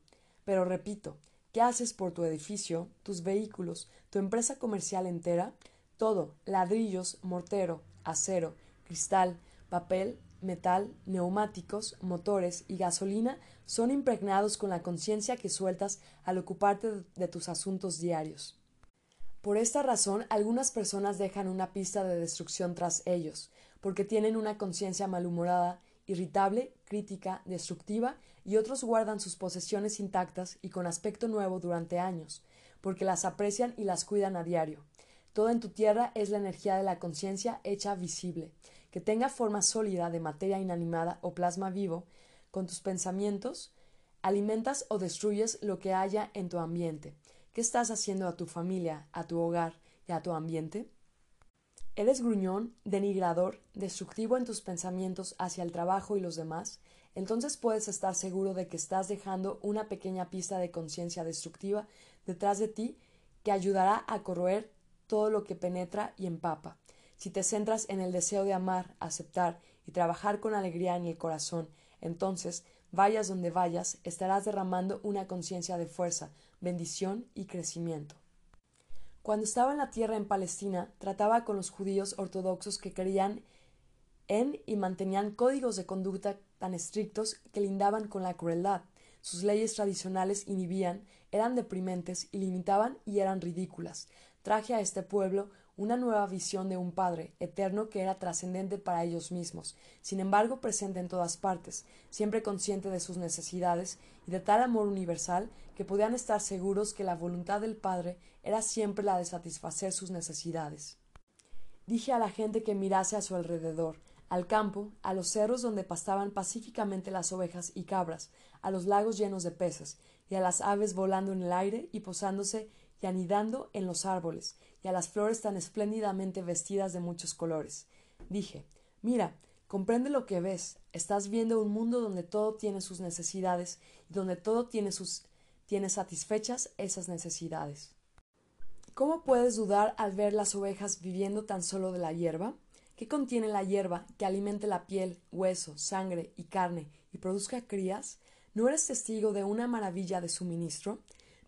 Pero repito, ¿qué haces por tu edificio, tus vehículos, tu empresa comercial entera? Todo, ladrillos, mortero, acero, cristal, papel, metal, neumáticos, motores y gasolina son impregnados con la conciencia que sueltas al ocuparte de tus asuntos diarios. Por esta razón, algunas personas dejan una pista de destrucción tras ellos, porque tienen una conciencia malhumorada, irritable, crítica, destructiva, y otros guardan sus posesiones intactas y con aspecto nuevo durante años, porque las aprecian y las cuidan a diario. Todo en tu tierra es la energía de la conciencia hecha visible, que tenga forma sólida de materia inanimada o plasma vivo, con tus pensamientos, alimentas o destruyes lo que haya en tu ambiente. ¿Qué estás haciendo a tu familia, a tu hogar y a tu ambiente? ¿Eres gruñón, denigrador, destructivo en tus pensamientos hacia el trabajo y los demás? Entonces puedes estar seguro de que estás dejando una pequeña pista de conciencia destructiva detrás de ti que ayudará a corroer todo lo que penetra y empapa. Si te centras en el deseo de amar, aceptar y trabajar con alegría en el corazón, entonces, vayas donde vayas, estarás derramando una conciencia de fuerza, bendición y crecimiento. Cuando estaba en la tierra en Palestina, trataba con los judíos ortodoxos que creían en y mantenían códigos de conducta tan estrictos que lindaban con la crueldad. Sus leyes tradicionales inhibían, eran deprimentes y limitaban y eran ridículas. Traje a este pueblo una nueva visión de un Padre eterno que era trascendente para ellos mismos, sin embargo presente en todas partes, siempre consciente de sus necesidades y de tal amor universal que podían estar seguros que la voluntad del Padre era siempre la de satisfacer sus necesidades. Dije a la gente que mirase a su alrededor, al campo, a los cerros donde pastaban pacíficamente las ovejas y cabras, a los lagos llenos de peces, y a las aves volando en el aire y posándose y anidando en los árboles, y a las flores tan espléndidamente vestidas de muchos colores. Dije, mira, comprende lo que ves, estás viendo un mundo donde todo tiene sus necesidades y donde todo tiene sus tiene satisfechas esas necesidades. ¿Cómo puedes dudar al ver las ovejas viviendo tan solo de la hierba? ¿Qué contiene la hierba que alimente la piel, hueso, sangre y carne y produzca crías? ¿No eres testigo de una maravilla de suministro?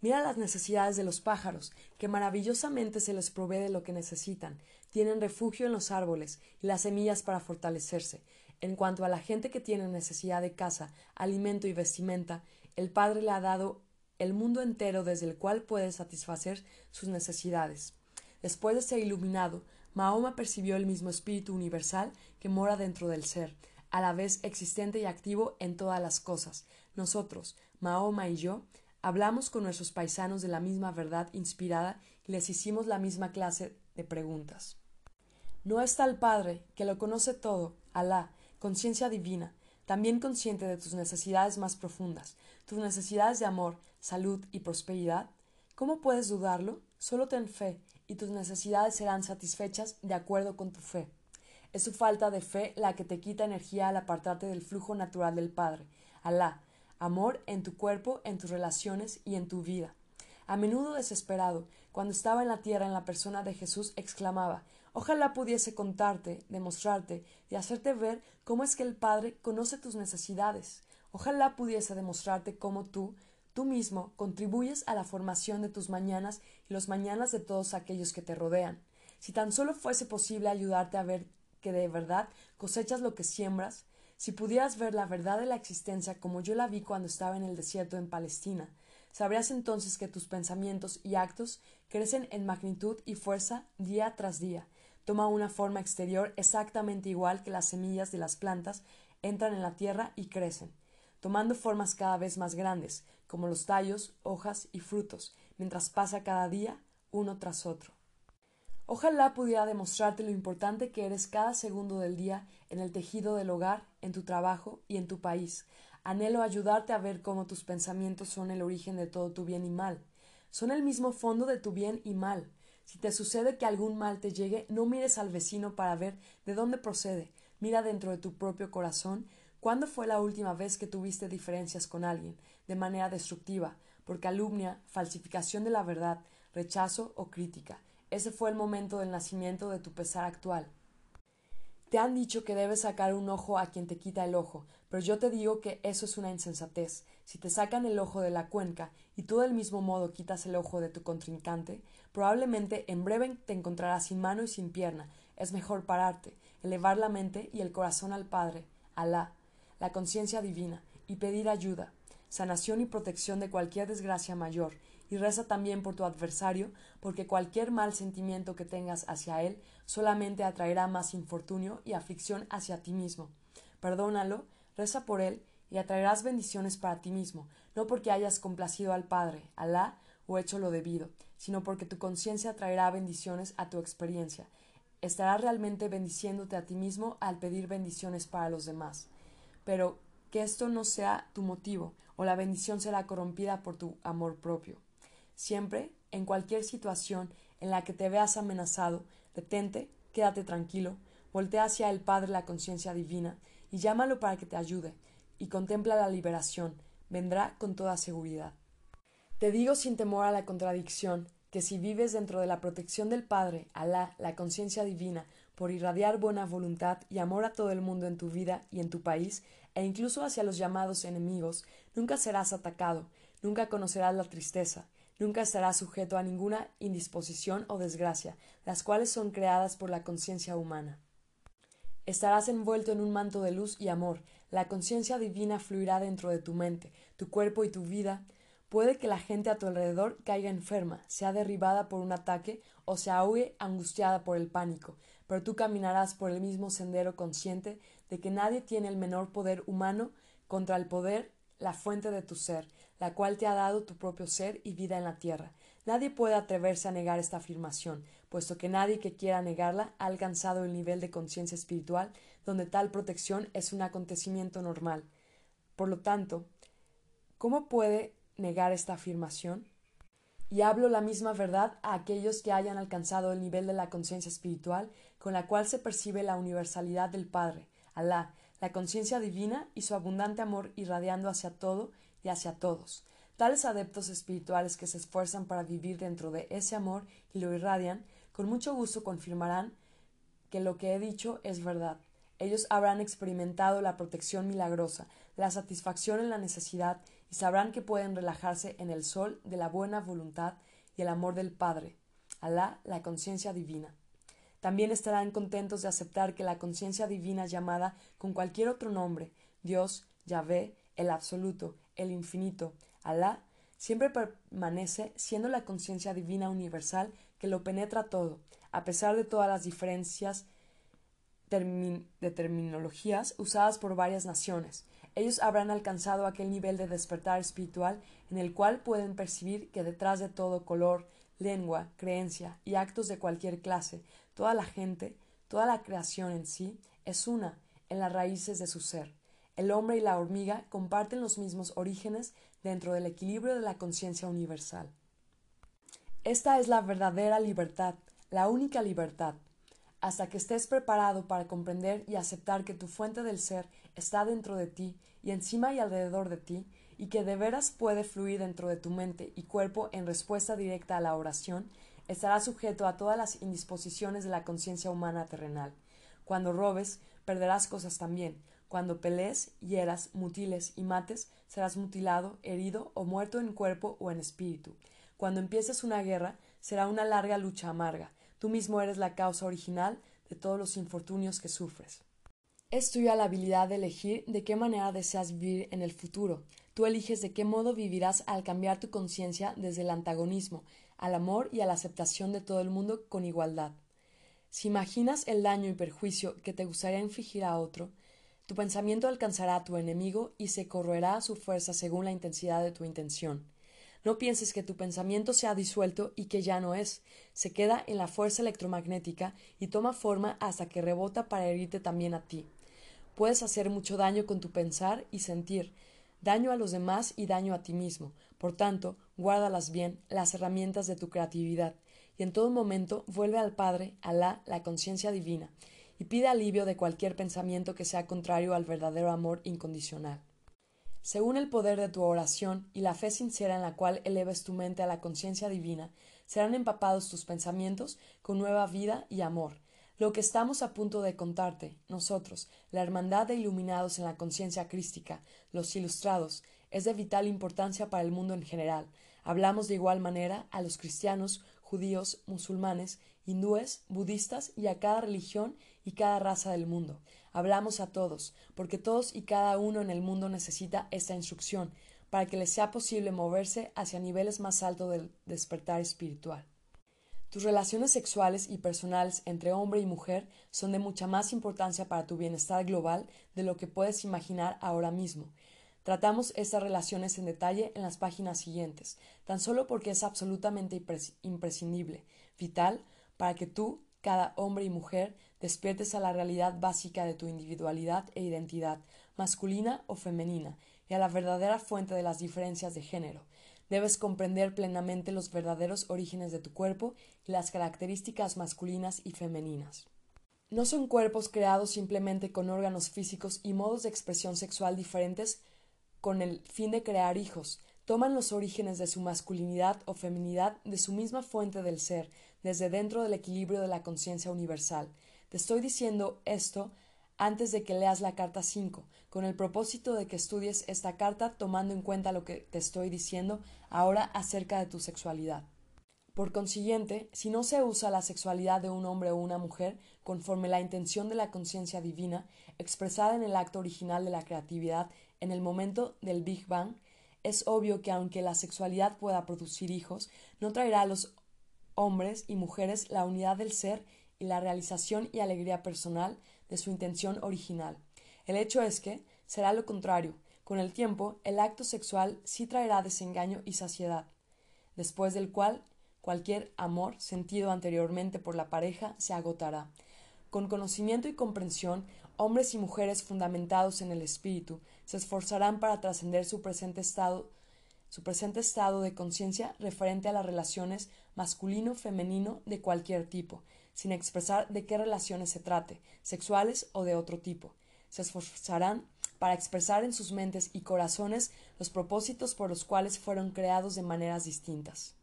Mira las necesidades de los pájaros, que maravillosamente se les provee de lo que necesitan, tienen refugio en los árboles y las semillas para fortalecerse. En cuanto a la gente que tiene necesidad de casa, alimento y vestimenta, el Padre le ha dado el mundo entero desde el cual puede satisfacer sus necesidades. Después de ser iluminado, Mahoma percibió el mismo espíritu universal que mora dentro del ser, a la vez existente y activo en todas las cosas. Nosotros, Mahoma y yo, hablamos con nuestros paisanos de la misma verdad inspirada y les hicimos la misma clase de preguntas. ¿No está el Padre, que lo conoce todo, Alá, conciencia divina, también consciente de tus necesidades más profundas, tus necesidades de amor, salud y prosperidad? ¿Cómo puedes dudarlo? Solo ten fe, y tus necesidades serán satisfechas de acuerdo con tu fe. Es su falta de fe la que te quita energía al apartarte del flujo natural del Padre, Alá, amor en tu cuerpo, en tus relaciones y en tu vida. A menudo desesperado, cuando estaba en la tierra en la persona de Jesús, exclamaba Ojalá pudiese contarte, demostrarte y hacerte ver cómo es que el Padre conoce tus necesidades. Ojalá pudiese demostrarte cómo tú, tú mismo, contribuyes a la formación de tus mañanas y los mañanas de todos aquellos que te rodean. Si tan solo fuese posible ayudarte a ver que de verdad cosechas lo que siembras, si pudieras ver la verdad de la existencia como yo la vi cuando estaba en el desierto en Palestina, sabrías entonces que tus pensamientos y actos crecen en magnitud y fuerza día tras día, toma una forma exterior exactamente igual que las semillas de las plantas entran en la tierra y crecen, tomando formas cada vez más grandes, como los tallos, hojas y frutos, mientras pasa cada día uno tras otro. Ojalá pudiera demostrarte lo importante que eres cada segundo del día en el tejido del hogar, en tu trabajo y en tu país. Anhelo ayudarte a ver cómo tus pensamientos son el origen de todo tu bien y mal. Son el mismo fondo de tu bien y mal. Si te sucede que algún mal te llegue, no mires al vecino para ver de dónde procede. Mira dentro de tu propio corazón cuándo fue la última vez que tuviste diferencias con alguien, de manera destructiva, por calumnia, falsificación de la verdad, rechazo o crítica. Ese fue el momento del nacimiento de tu pesar actual. Te han dicho que debes sacar un ojo a quien te quita el ojo, pero yo te digo que eso es una insensatez. Si te sacan el ojo de la cuenca y tú del mismo modo quitas el ojo de tu contrincante, probablemente en breve te encontrarás sin mano y sin pierna. Es mejor pararte, elevar la mente y el corazón al Padre, Alá, la conciencia divina, y pedir ayuda, sanación y protección de cualquier desgracia mayor, y reza también por tu adversario, porque cualquier mal sentimiento que tengas hacia él solamente atraerá más infortunio y aflicción hacia ti mismo. Perdónalo, reza por él, y atraerás bendiciones para ti mismo, no porque hayas complacido al Padre, Alá, o hecho lo debido, sino porque tu conciencia traerá bendiciones a tu experiencia. Estarás realmente bendiciéndote a ti mismo al pedir bendiciones para los demás. Pero que esto no sea tu motivo, o la bendición será corrompida por tu amor propio. Siempre, en cualquier situación en la que te veas amenazado, detente, quédate tranquilo, voltea hacia el Padre la conciencia divina y llámalo para que te ayude, y contempla la liberación, vendrá con toda seguridad. Te digo sin temor a la contradicción, que si vives dentro de la protección del Padre, Alá, la conciencia divina, por irradiar buena voluntad y amor a todo el mundo en tu vida y en tu país, e incluso hacia los llamados enemigos, nunca serás atacado, nunca conocerás la tristeza, Nunca estarás sujeto a ninguna indisposición o desgracia, las cuales son creadas por la conciencia humana. Estarás envuelto en un manto de luz y amor, la conciencia divina fluirá dentro de tu mente, tu cuerpo y tu vida. Puede que la gente a tu alrededor caiga enferma, sea derribada por un ataque o se ahogue angustiada por el pánico, pero tú caminarás por el mismo sendero consciente de que nadie tiene el menor poder humano contra el poder, la fuente de tu ser, la cual te ha dado tu propio ser y vida en la tierra. Nadie puede atreverse a negar esta afirmación, puesto que nadie que quiera negarla ha alcanzado el nivel de conciencia espiritual donde tal protección es un acontecimiento normal. Por lo tanto, ¿Cómo puede negar esta afirmación? Y hablo la misma verdad a aquellos que hayan alcanzado el nivel de la conciencia espiritual con la cual se percibe la universalidad del Padre, Alá, la conciencia divina y su abundante amor irradiando hacia todo y hacia todos. Tales adeptos espirituales que se esfuerzan para vivir dentro de ese amor y lo irradian, con mucho gusto confirmarán que lo que he dicho es verdad. Ellos habrán experimentado la protección milagrosa, la satisfacción en la necesidad y sabrán que pueden relajarse en el sol de la buena voluntad y el amor del Padre, Alá, la conciencia divina. También estarán contentos de aceptar que la conciencia divina llamada con cualquier otro nombre, Dios, Yahvé, el Absoluto, el Infinito, Alá, siempre permanece siendo la conciencia divina universal que lo penetra todo, a pesar de todas las diferencias de terminologías usadas por varias naciones. Ellos habrán alcanzado aquel nivel de despertar espiritual en el cual pueden percibir que detrás de todo color, lengua, creencia y actos de cualquier clase, toda la gente, toda la creación en sí, es una en las raíces de su ser. El hombre y la hormiga comparten los mismos orígenes dentro del equilibrio de la conciencia universal. Esta es la verdadera libertad, la única libertad. Hasta que estés preparado para comprender y aceptar que tu fuente del ser está dentro de ti y encima y alrededor de ti, y que de veras puede fluir dentro de tu mente y cuerpo en respuesta directa a la oración, estará sujeto a todas las indisposiciones de la conciencia humana terrenal. Cuando robes, perderás cosas también. Cuando pelees, hieras, mutiles y mates, serás mutilado, herido o muerto en cuerpo o en espíritu. Cuando empieces una guerra, será una larga lucha amarga. Tú mismo eres la causa original de todos los infortunios que sufres. Es tuya la habilidad de elegir de qué manera deseas vivir en el futuro. Tú eliges de qué modo vivirás al cambiar tu conciencia desde el antagonismo, al amor y a la aceptación de todo el mundo con igualdad. Si imaginas el daño y perjuicio que te gustaría infligir a otro, tu pensamiento alcanzará a tu enemigo y se corroerá su fuerza según la intensidad de tu intención. No pienses que tu pensamiento se ha disuelto y que ya no es. Se queda en la fuerza electromagnética y toma forma hasta que rebota para herirte también a ti. Puedes hacer mucho daño con tu pensar y sentir, daño a los demás y daño a ti mismo. Por tanto, guárdalas bien, las herramientas de tu creatividad, y en todo momento vuelve al Padre, Alá, la conciencia divina, y pide alivio de cualquier pensamiento que sea contrario al verdadero amor incondicional. Según el poder de tu oración y la fe sincera en la cual eleves tu mente a la conciencia divina, serán empapados tus pensamientos con nueva vida y amor, lo que estamos a punto de contarte, nosotros, la hermandad de iluminados en la conciencia crística, los ilustrados, es de vital importancia para el mundo en general. Hablamos de igual manera a los cristianos, judíos, musulmanes, hindúes, budistas y a cada religión y cada raza del mundo. Hablamos a todos, porque todos y cada uno en el mundo necesita esta instrucción para que les sea posible moverse hacia niveles más altos del despertar espiritual. Tus relaciones sexuales y personales entre hombre y mujer son de mucha más importancia para tu bienestar global de lo que puedes imaginar ahora mismo. Tratamos estas relaciones en detalle en las páginas siguientes, tan solo porque es absolutamente imprescindible, vital, para que tú, cada hombre y mujer, despiertes a la realidad básica de tu individualidad e identidad, masculina o femenina, y a la verdadera fuente de las diferencias de género, Debes comprender plenamente los verdaderos orígenes de tu cuerpo y las características masculinas y femeninas. No son cuerpos creados simplemente con órganos físicos y modos de expresión sexual diferentes con el fin de crear hijos. Toman los orígenes de su masculinidad o feminidad de su misma fuente del ser, desde dentro del equilibrio de la conciencia universal. Te estoy diciendo esto antes de que leas la carta 5, con el propósito de que estudies esta carta tomando en cuenta lo que te estoy diciendo ahora acerca de tu sexualidad. Por consiguiente, si no se usa la sexualidad de un hombre o una mujer conforme la intención de la conciencia divina, expresada en el acto original de la creatividad en el momento del Big Bang, es obvio que aunque la sexualidad pueda producir hijos, no traerá a los hombres y mujeres la unidad del ser y la realización y alegría personal de su intención original. El hecho es que será lo contrario. Con el tiempo, el acto sexual sí traerá desengaño y saciedad, después del cual cualquier amor sentido anteriormente por la pareja se agotará. Con conocimiento y comprensión, hombres y mujeres fundamentados en el espíritu se esforzarán para trascender su presente estado su presente estado de conciencia referente a las relaciones masculino-femenino de cualquier tipo, sin expresar de qué relaciones se trate, sexuales o de otro tipo. Se esforzarán para expresar en sus mentes y corazones los propósitos por los cuales fueron creados de maneras distintas.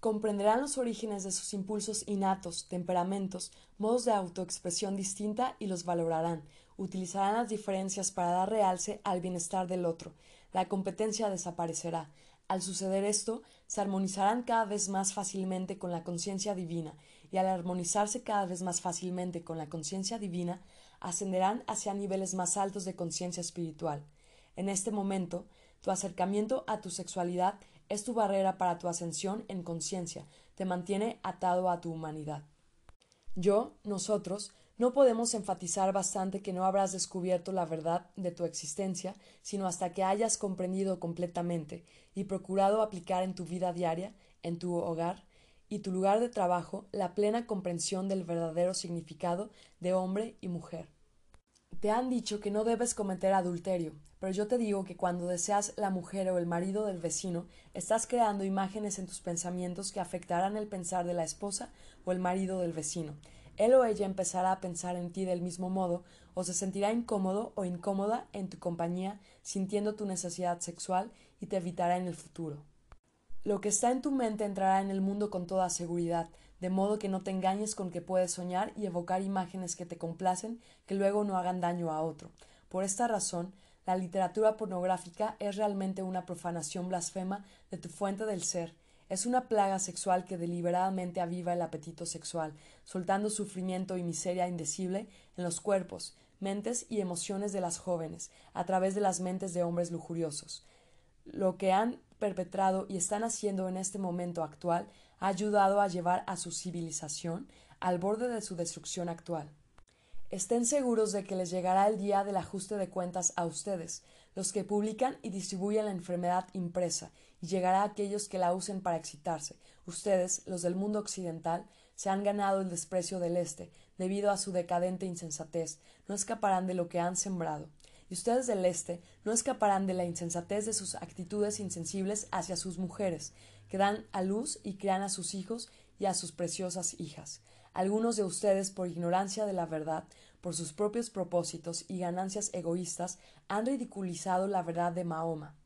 Comprenderán los orígenes de sus impulsos innatos, temperamentos, modos de autoexpresión distinta y los valorarán. Utilizarán las diferencias para dar realce al bienestar del otro. La competencia desaparecerá. Al suceder esto, se armonizarán cada vez más fácilmente con la conciencia divina, y al armonizarse cada vez más fácilmente con la conciencia divina, ascenderán hacia niveles más altos de conciencia espiritual. En este momento, tu acercamiento a tu sexualidad es tu barrera para tu ascensión en conciencia, te mantiene atado a tu humanidad. Yo, nosotros, no podemos enfatizar bastante que no habrás descubierto la verdad de tu existencia, sino hasta que hayas comprendido completamente y procurado aplicar en tu vida diaria, en tu hogar y tu lugar de trabajo la plena comprensión del verdadero significado de hombre y mujer. Te han dicho que no debes cometer adulterio, pero yo te digo que cuando deseas la mujer o el marido del vecino, estás creando imágenes en tus pensamientos que afectarán el pensar de la esposa o el marido del vecino. Él o ella empezará a pensar en ti del mismo modo, o se sentirá incómodo o incómoda en tu compañía, sintiendo tu necesidad sexual y te evitará en el futuro. Lo que está en tu mente entrará en el mundo con toda seguridad, de modo que no te engañes con que puedes soñar y evocar imágenes que te complacen que luego no hagan daño a otro. Por esta razón, la literatura pornográfica es realmente una profanación blasfema de tu fuente del ser. Es una plaga sexual que deliberadamente aviva el apetito sexual, soltando sufrimiento y miseria indecible en los cuerpos, mentes y emociones de las jóvenes, a través de las mentes de hombres lujuriosos. Lo que han perpetrado y están haciendo en este momento actual ha ayudado a llevar a su civilización al borde de su destrucción actual. Estén seguros de que les llegará el día del ajuste de cuentas a ustedes, los que publican y distribuyen la enfermedad impresa, y llegará a aquellos que la usen para excitarse. Ustedes, los del mundo occidental, se han ganado el desprecio del Este, debido a su decadente insensatez, no escaparán de lo que han sembrado. Y ustedes del Este no escaparán de la insensatez de sus actitudes insensibles hacia sus mujeres, que dan a luz y crean a sus hijos y a sus preciosas hijas. Algunos de ustedes, por ignorancia de la verdad, por sus propios propósitos y ganancias egoístas, han ridiculizado la verdad de Mahoma.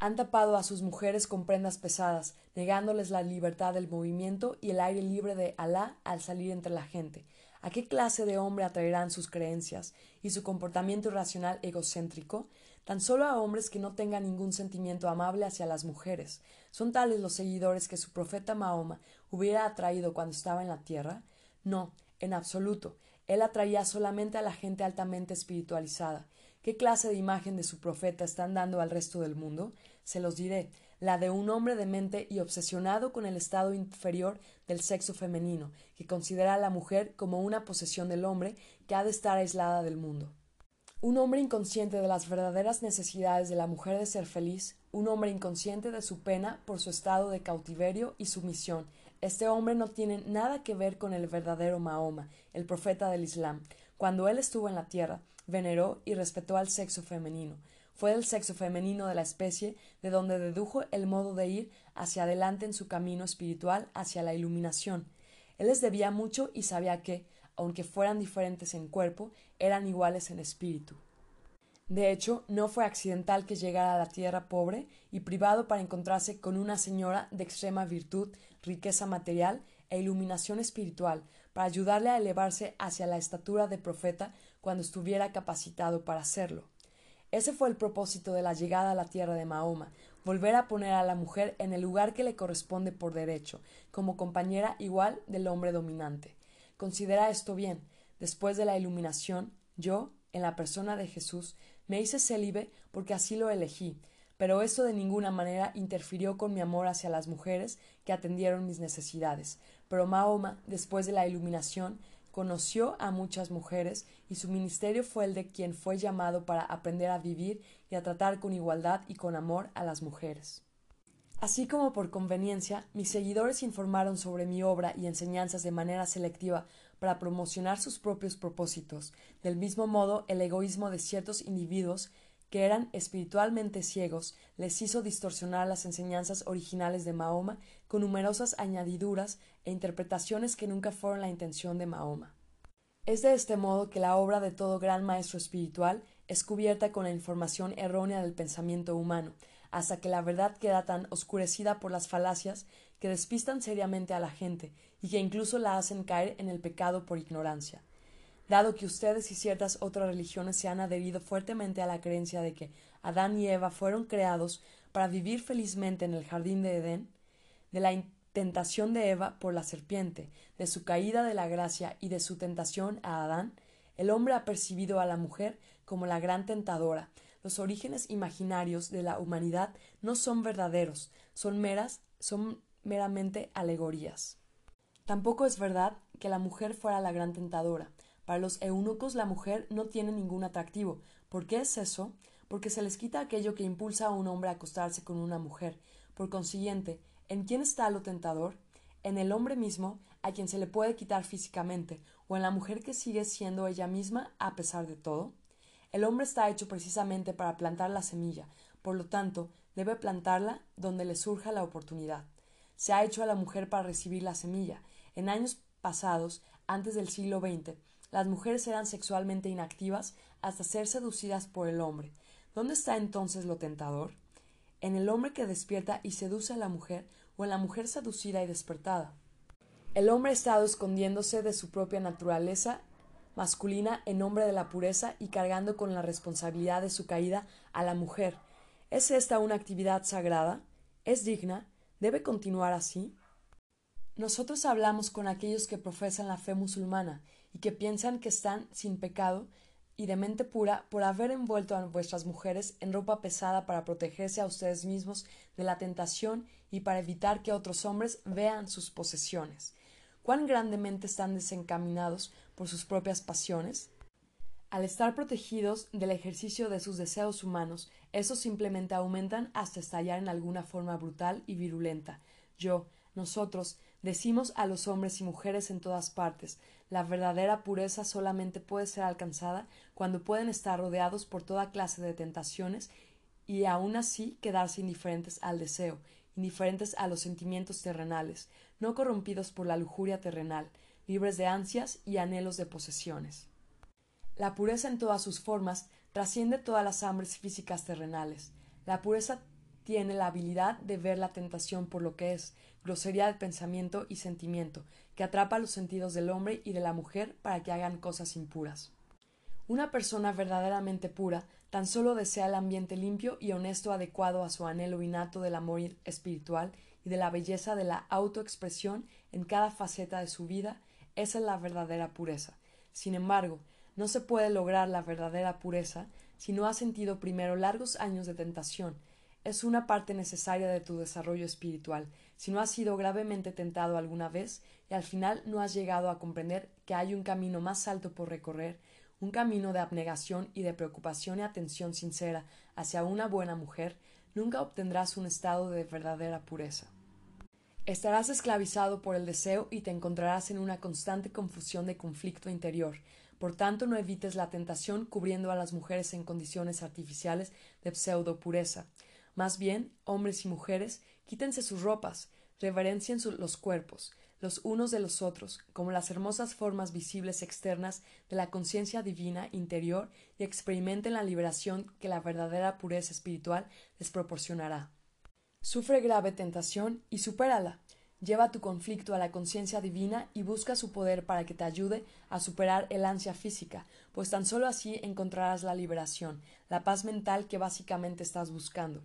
Han tapado a sus mujeres con prendas pesadas, negándoles la libertad del movimiento y el aire libre de Alá al salir entre la gente. ¿A qué clase de hombre atraerán sus creencias y su comportamiento irracional egocéntrico? tan solo a hombres que no tengan ningún sentimiento amable hacia las mujeres. ¿Son tales los seguidores que su profeta Mahoma hubiera atraído cuando estaba en la tierra? No, en absoluto. Él atraía solamente a la gente altamente espiritualizada. ¿Qué clase de imagen de su profeta están dando al resto del mundo? Se los diré, la de un hombre demente y obsesionado con el estado inferior del sexo femenino, que considera a la mujer como una posesión del hombre que ha de estar aislada del mundo. Un hombre inconsciente de las verdaderas necesidades de la mujer de ser feliz, un hombre inconsciente de su pena por su estado de cautiverio y sumisión. Este hombre no tiene nada que ver con el verdadero Mahoma, el profeta del Islam. Cuando él estuvo en la tierra, veneró y respetó al sexo femenino. Fue del sexo femenino de la especie de donde dedujo el modo de ir hacia adelante en su camino espiritual hacia la iluminación. Él les debía mucho y sabía que, aunque fueran diferentes en cuerpo, eran iguales en espíritu. De hecho, no fue accidental que llegara a la tierra pobre y privado para encontrarse con una señora de extrema virtud, riqueza material e iluminación espiritual, para ayudarle a elevarse hacia la estatura de profeta cuando estuviera capacitado para hacerlo. Ese fue el propósito de la llegada a la tierra de Mahoma, volver a poner a la mujer en el lugar que le corresponde por derecho, como compañera igual del hombre dominante. Considera esto bien. Después de la iluminación, yo, en la persona de Jesús, me hice célibe porque así lo elegí, pero esto de ninguna manera interfirió con mi amor hacia las mujeres que atendieron mis necesidades. Pero Mahoma, después de la iluminación, conoció a muchas mujeres y su ministerio fue el de quien fue llamado para aprender a vivir y a tratar con igualdad y con amor a las mujeres. Así como por conveniencia, mis seguidores informaron sobre mi obra y enseñanzas de manera selectiva para promocionar sus propios propósitos. Del mismo modo, el egoísmo de ciertos individuos que eran espiritualmente ciegos les hizo distorsionar las enseñanzas originales de Mahoma con numerosas añadiduras e interpretaciones que nunca fueron la intención de Mahoma. Es de este modo que la obra de todo gran maestro espiritual es cubierta con la información errónea del pensamiento humano, hasta que la verdad queda tan oscurecida por las falacias que despistan seriamente a la gente y que incluso la hacen caer en el pecado por ignorancia. Dado que ustedes y ciertas otras religiones se han adherido fuertemente a la creencia de que Adán y Eva fueron creados para vivir felizmente en el jardín de Edén, de la tentación de Eva por la serpiente, de su caída de la gracia y de su tentación a Adán, el hombre ha percibido a la mujer como la gran tentadora, los orígenes imaginarios de la humanidad no son verdaderos, son meras, son meramente alegorías. Tampoco es verdad que la mujer fuera la gran tentadora. Para los eunucos la mujer no tiene ningún atractivo. ¿Por qué es eso? Porque se les quita aquello que impulsa a un hombre a acostarse con una mujer. Por consiguiente, ¿en quién está lo tentador? ¿En el hombre mismo, a quien se le puede quitar físicamente, o en la mujer que sigue siendo ella misma a pesar de todo? El hombre está hecho precisamente para plantar la semilla, por lo tanto, debe plantarla donde le surja la oportunidad. Se ha hecho a la mujer para recibir la semilla. En años pasados, antes del siglo XX, las mujeres eran sexualmente inactivas hasta ser seducidas por el hombre. ¿Dónde está entonces lo tentador? ¿En el hombre que despierta y seduce a la mujer en la mujer seducida y despertada? El hombre ha estado escondiéndose de su propia naturaleza masculina en nombre de la pureza y cargando con la responsabilidad de su caída a la mujer. ¿Es esta una actividad sagrada? ¿Es digna? ¿Debe continuar así? Nosotros hablamos con aquellos que profesan la fe musulmana y que piensan que están sin pecado y de mente pura por haber envuelto a vuestras mujeres en ropa pesada para protegerse a ustedes mismos de la tentación y para evitar que otros hombres vean sus posesiones. ¿Cuán grandemente están desencaminados por sus propias pasiones? Al estar protegidos del ejercicio de sus deseos humanos, esos simplemente aumentan hasta estallar en alguna forma brutal y virulenta. Yo, nosotros, decimos a los hombres y mujeres en todas partes la verdadera pureza solamente puede ser alcanzada cuando pueden estar rodeados por toda clase de tentaciones y aun así quedarse indiferentes al deseo, indiferentes a los sentimientos terrenales, no corrompidos por la lujuria terrenal, libres de ansias y anhelos de posesiones. La pureza en todas sus formas trasciende todas las hambres físicas terrenales. La pureza tiene la habilidad de ver la tentación por lo que es, grosería de pensamiento y sentimiento, que atrapa los sentidos del hombre y de la mujer para que hagan cosas impuras. Una persona verdaderamente pura tan solo desea el ambiente limpio y honesto adecuado a su anhelo innato del amor espiritual y de la belleza de la autoexpresión en cada faceta de su vida esa es la verdadera pureza. Sin embargo, no se puede lograr la verdadera pureza si no has sentido primero largos años de tentación. Es una parte necesaria de tu desarrollo espiritual. Si no has sido gravemente tentado alguna vez y al final no has llegado a comprender que hay un camino más alto por recorrer, un camino de abnegación y de preocupación y atención sincera hacia una buena mujer, nunca obtendrás un estado de verdadera pureza. Estarás esclavizado por el deseo y te encontrarás en una constante confusión de conflicto interior. Por tanto, no evites la tentación cubriendo a las mujeres en condiciones artificiales de pseudo pureza. Más bien, hombres y mujeres, quítense sus ropas, reverencien los cuerpos, los unos de los otros, como las hermosas formas visibles externas de la conciencia divina interior y experimenten la liberación que la verdadera pureza espiritual les proporcionará. Sufre grave tentación y supérala. Lleva tu conflicto a la conciencia divina y busca su poder para que te ayude a superar el ansia física, pues tan solo así encontrarás la liberación, la paz mental que básicamente estás buscando.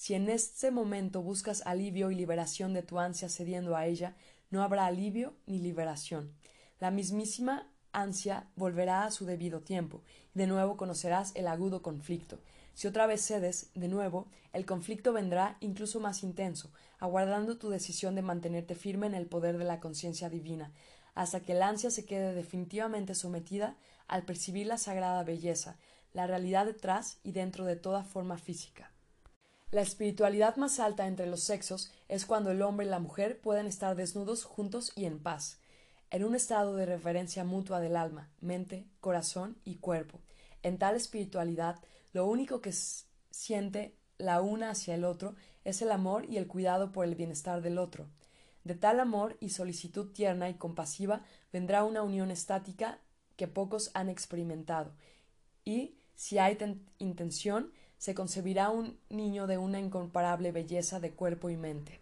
Si en este momento buscas alivio y liberación de tu ansia cediendo a ella, no habrá alivio ni liberación. La mismísima ansia volverá a su debido tiempo, y de nuevo conocerás el agudo conflicto, si otra vez cedes, de nuevo, el conflicto vendrá incluso más intenso, aguardando tu decisión de mantenerte firme en el poder de la conciencia divina, hasta que el ansia se quede definitivamente sometida al percibir la sagrada belleza, la realidad detrás y dentro de toda forma física. La espiritualidad más alta entre los sexos es cuando el hombre y la mujer pueden estar desnudos juntos y en paz, en un estado de referencia mutua del alma, mente, corazón y cuerpo. En tal espiritualidad, lo único que siente la una hacia el otro es el amor y el cuidado por el bienestar del otro. De tal amor y solicitud tierna y compasiva vendrá una unión estática que pocos han experimentado, y, si hay intención, se concebirá un niño de una incomparable belleza de cuerpo y mente.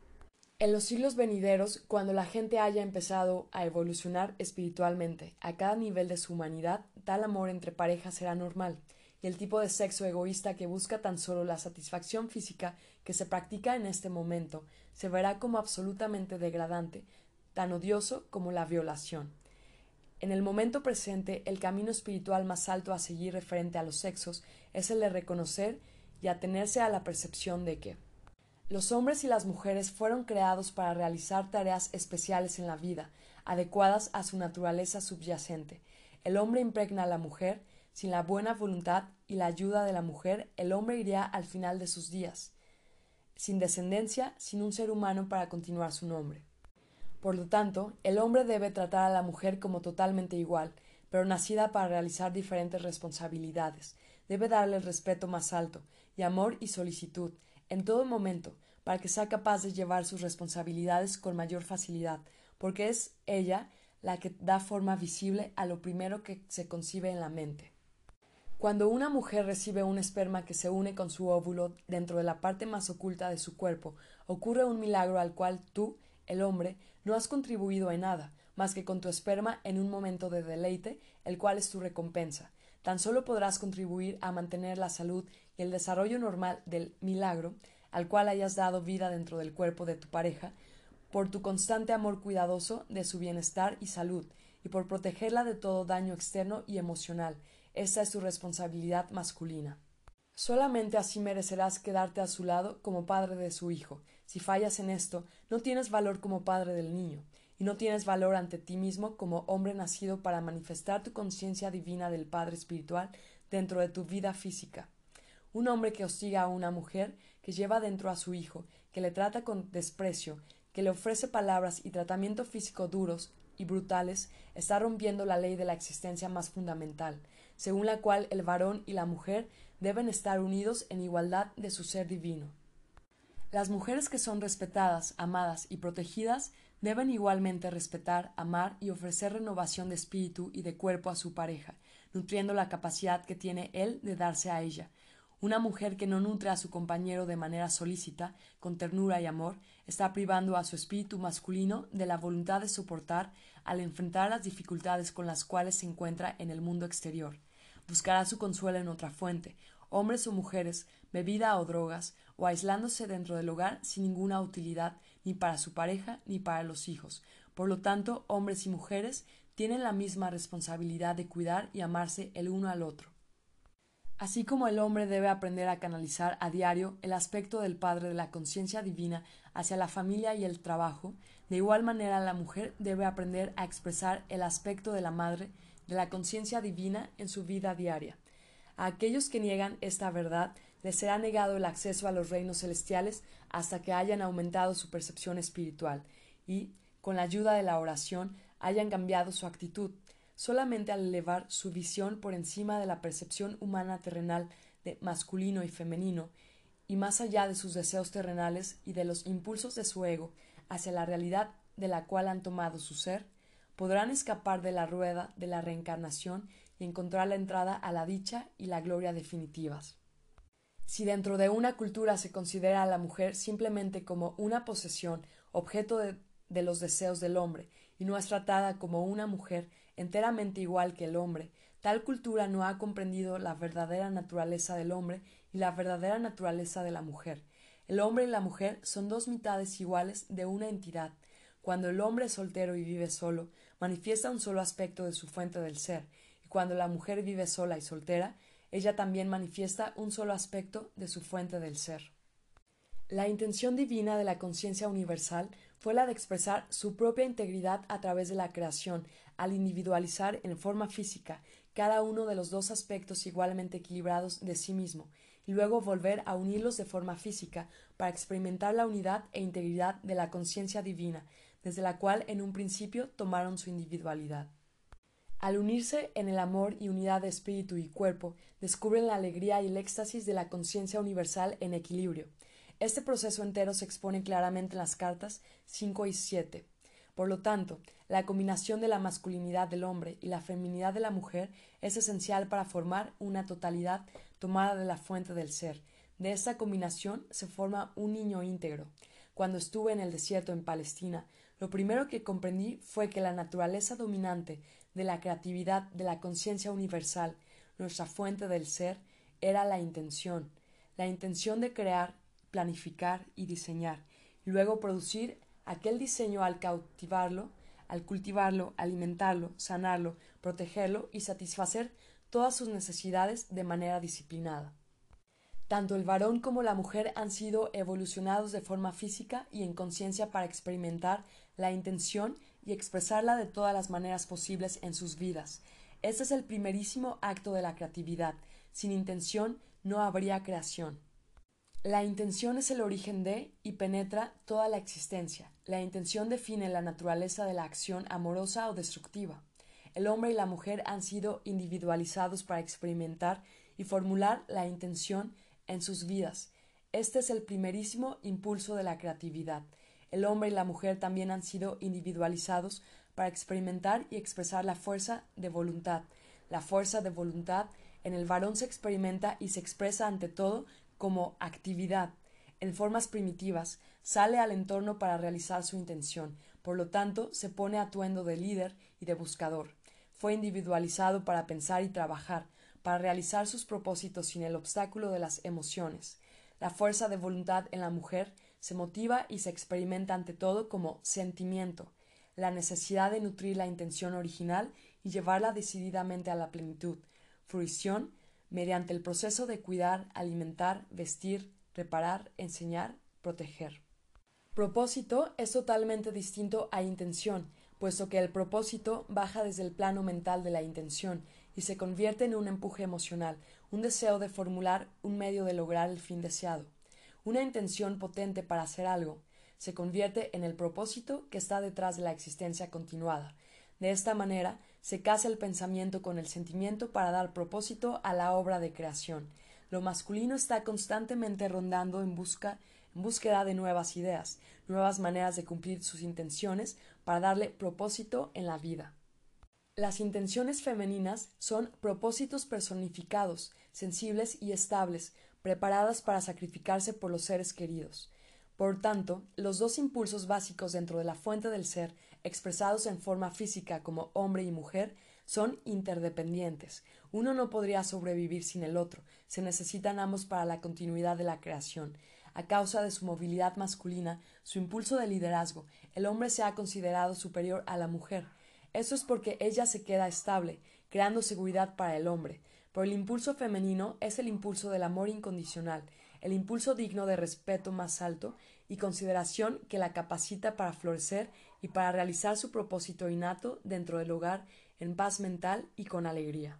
En los siglos venideros, cuando la gente haya empezado a evolucionar espiritualmente a cada nivel de su humanidad, tal amor entre parejas será normal, y el tipo de sexo egoísta que busca tan solo la satisfacción física que se practica en este momento se verá como absolutamente degradante, tan odioso como la violación. En el momento presente, el camino espiritual más alto a seguir referente a los sexos es el de reconocer y atenerse a la percepción de que los hombres y las mujeres fueron creados para realizar tareas especiales en la vida, adecuadas a su naturaleza subyacente. El hombre impregna a la mujer, sin la buena voluntad y la ayuda de la mujer, el hombre iría al final de sus días, sin descendencia, sin un ser humano para continuar su nombre. Por lo tanto, el hombre debe tratar a la mujer como totalmente igual, pero nacida para realizar diferentes responsabilidades. Debe darle el respeto más alto, y amor y solicitud, en todo momento, para que sea capaz de llevar sus responsabilidades con mayor facilidad, porque es ella la que da forma visible a lo primero que se concibe en la mente. Cuando una mujer recibe un esperma que se une con su óvulo dentro de la parte más oculta de su cuerpo, ocurre un milagro al cual tú, el hombre, no has contribuido en nada, más que con tu esperma en un momento de deleite, el cual es tu recompensa. Tan solo podrás contribuir a mantener la salud y el desarrollo normal del milagro al cual hayas dado vida dentro del cuerpo de tu pareja, por tu constante amor cuidadoso de su bienestar y salud, y por protegerla de todo daño externo y emocional. Esa es tu responsabilidad masculina. Solamente así merecerás quedarte a su lado como padre de su hijo, si fallas en esto, no tienes valor como padre del niño, y no tienes valor ante ti mismo como hombre nacido para manifestar tu conciencia divina del Padre espiritual dentro de tu vida física. Un hombre que hostiga a una mujer, que lleva dentro a su hijo, que le trata con desprecio, que le ofrece palabras y tratamiento físico duros y brutales, está rompiendo la ley de la existencia más fundamental, según la cual el varón y la mujer deben estar unidos en igualdad de su ser divino. Las mujeres que son respetadas, amadas y protegidas deben igualmente respetar, amar y ofrecer renovación de espíritu y de cuerpo a su pareja, nutriendo la capacidad que tiene él de darse a ella. Una mujer que no nutre a su compañero de manera solícita, con ternura y amor, está privando a su espíritu masculino de la voluntad de soportar al enfrentar las dificultades con las cuales se encuentra en el mundo exterior. Buscará su consuelo en otra fuente, hombres o mujeres, bebida o drogas, o aislándose dentro del hogar sin ninguna utilidad ni para su pareja ni para los hijos. Por lo tanto, hombres y mujeres tienen la misma responsabilidad de cuidar y amarse el uno al otro. Así como el hombre debe aprender a canalizar a diario el aspecto del Padre de la conciencia divina hacia la familia y el trabajo, de igual manera la mujer debe aprender a expresar el aspecto de la Madre de la conciencia divina en su vida diaria. A aquellos que niegan esta verdad les será negado el acceso a los reinos celestiales hasta que hayan aumentado su percepción espiritual y, con la ayuda de la oración, hayan cambiado su actitud. Solamente al elevar su visión por encima de la percepción humana terrenal de masculino y femenino, y más allá de sus deseos terrenales y de los impulsos de su ego hacia la realidad de la cual han tomado su ser, podrán escapar de la rueda de la reencarnación y encontrar la entrada a la dicha y la gloria definitivas. Si dentro de una cultura se considera a la mujer simplemente como una posesión, objeto de, los deseos del hombre, y no es tratada como una mujer enteramente igual que el hombre, tal cultura no ha comprendido la verdadera naturaleza del hombre y la verdadera naturaleza de la mujer. El hombre y la mujer son dos mitades iguales de una entidad. Cuando el hombre es soltero y vive solo, manifiesta un solo aspecto de su fuente del ser, y cuando la mujer vive sola y soltera, ella también manifiesta un solo aspecto de su fuente del ser. La intención divina de la conciencia universal fue la de expresar su propia integridad a través de la creación, al individualizar en forma física cada uno de los dos aspectos igualmente equilibrados de sí mismo, y luego volver a unirlos de forma física para experimentar la unidad e integridad de la conciencia divina, desde la cual en un principio tomaron su individualidad. Al unirse en el amor y unidad de espíritu y cuerpo, descubren la alegría y el éxtasis de la conciencia universal en equilibrio. Este proceso entero se expone claramente en las cartas 5 y 7. Por lo tanto, la combinación de la masculinidad del hombre y la feminidad de la mujer es esencial para formar una totalidad tomada de la fuente del ser. De esta combinación se forma un niño íntegro. Cuando estuve en el desierto en Palestina, lo primero que comprendí fue que la naturaleza dominante de la creatividad de la conciencia universal, nuestra fuente del ser, era la intención, la intención de crear, planificar y diseñar, y luego producir aquel diseño al cautivarlo al cultivarlo, alimentarlo, sanarlo, protegerlo y satisfacer todas sus necesidades de manera disciplinada. Tanto el varón como la mujer han sido evolucionados de forma física y en conciencia para experimentar la intención y expresarla de todas las maneras posibles en sus vidas. Este es el primerísimo acto de la creatividad. Sin intención no habría creación. La intención es el origen de y penetra toda la existencia. La intención define la naturaleza de la acción amorosa o destructiva. El hombre y la mujer han sido individualizados para experimentar y formular la intención en sus vidas. Este es el primerísimo impulso de la creatividad. El hombre y la mujer también han sido individualizados para experimentar y expresar la fuerza de voluntad. La fuerza de voluntad en el varón se experimenta y se expresa ante todo como actividad, en formas primitivas, sale al entorno para realizar su intención, por lo tanto se pone atuendo de líder y de buscador. Fue individualizado para pensar y trabajar, para realizar sus propósitos sin el obstáculo de las emociones. La fuerza de voluntad en la mujer se motiva y se experimenta ante todo como sentimiento, la necesidad de nutrir la intención original y llevarla decididamente a la plenitud, fruición mediante el proceso de cuidar, alimentar, vestir, reparar, enseñar, proteger. Propósito es totalmente distinto a intención, puesto que el propósito baja desde el plano mental de la intención y se convierte en un empuje emocional, un deseo de formular un medio de lograr el fin deseado. Una intención potente para hacer algo se convierte en el propósito que está detrás de la existencia continuada. De esta manera, se casa el pensamiento con el sentimiento para dar propósito a la obra de creación. Lo masculino está constantemente rondando en busca en búsqueda de nuevas ideas, nuevas maneras de cumplir sus intenciones para darle propósito en la vida. Las intenciones femeninas son propósitos personificados, sensibles y estables, preparadas para sacrificarse por los seres queridos. Por tanto, los dos impulsos básicos dentro de la fuente del ser expresados en forma física como hombre y mujer, son interdependientes. Uno no podría sobrevivir sin el otro, se necesitan ambos para la continuidad de la creación. A causa de su movilidad masculina, su impulso de liderazgo, el hombre se ha considerado superior a la mujer. Eso es porque ella se queda estable, creando seguridad para el hombre. Pero el impulso femenino es el impulso del amor incondicional, el impulso digno de respeto más alto y consideración que la capacita para florecer y para realizar su propósito innato dentro del hogar en paz mental y con alegría.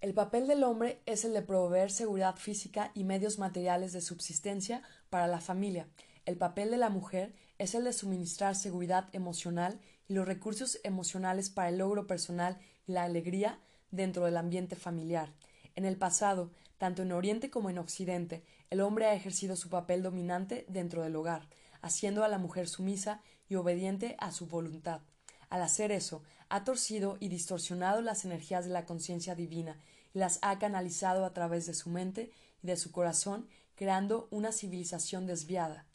El papel del hombre es el de proveer seguridad física y medios materiales de subsistencia para la familia. El papel de la mujer es el de suministrar seguridad emocional y los recursos emocionales para el logro personal y la alegría dentro del ambiente familiar. En el pasado, tanto en Oriente como en Occidente, el hombre ha ejercido su papel dominante dentro del hogar, haciendo a la mujer sumisa y obediente a su voluntad. Al hacer eso, ha torcido y distorsionado las energías de la conciencia divina y las ha canalizado a través de su mente y de su corazón, creando una civilización desviada.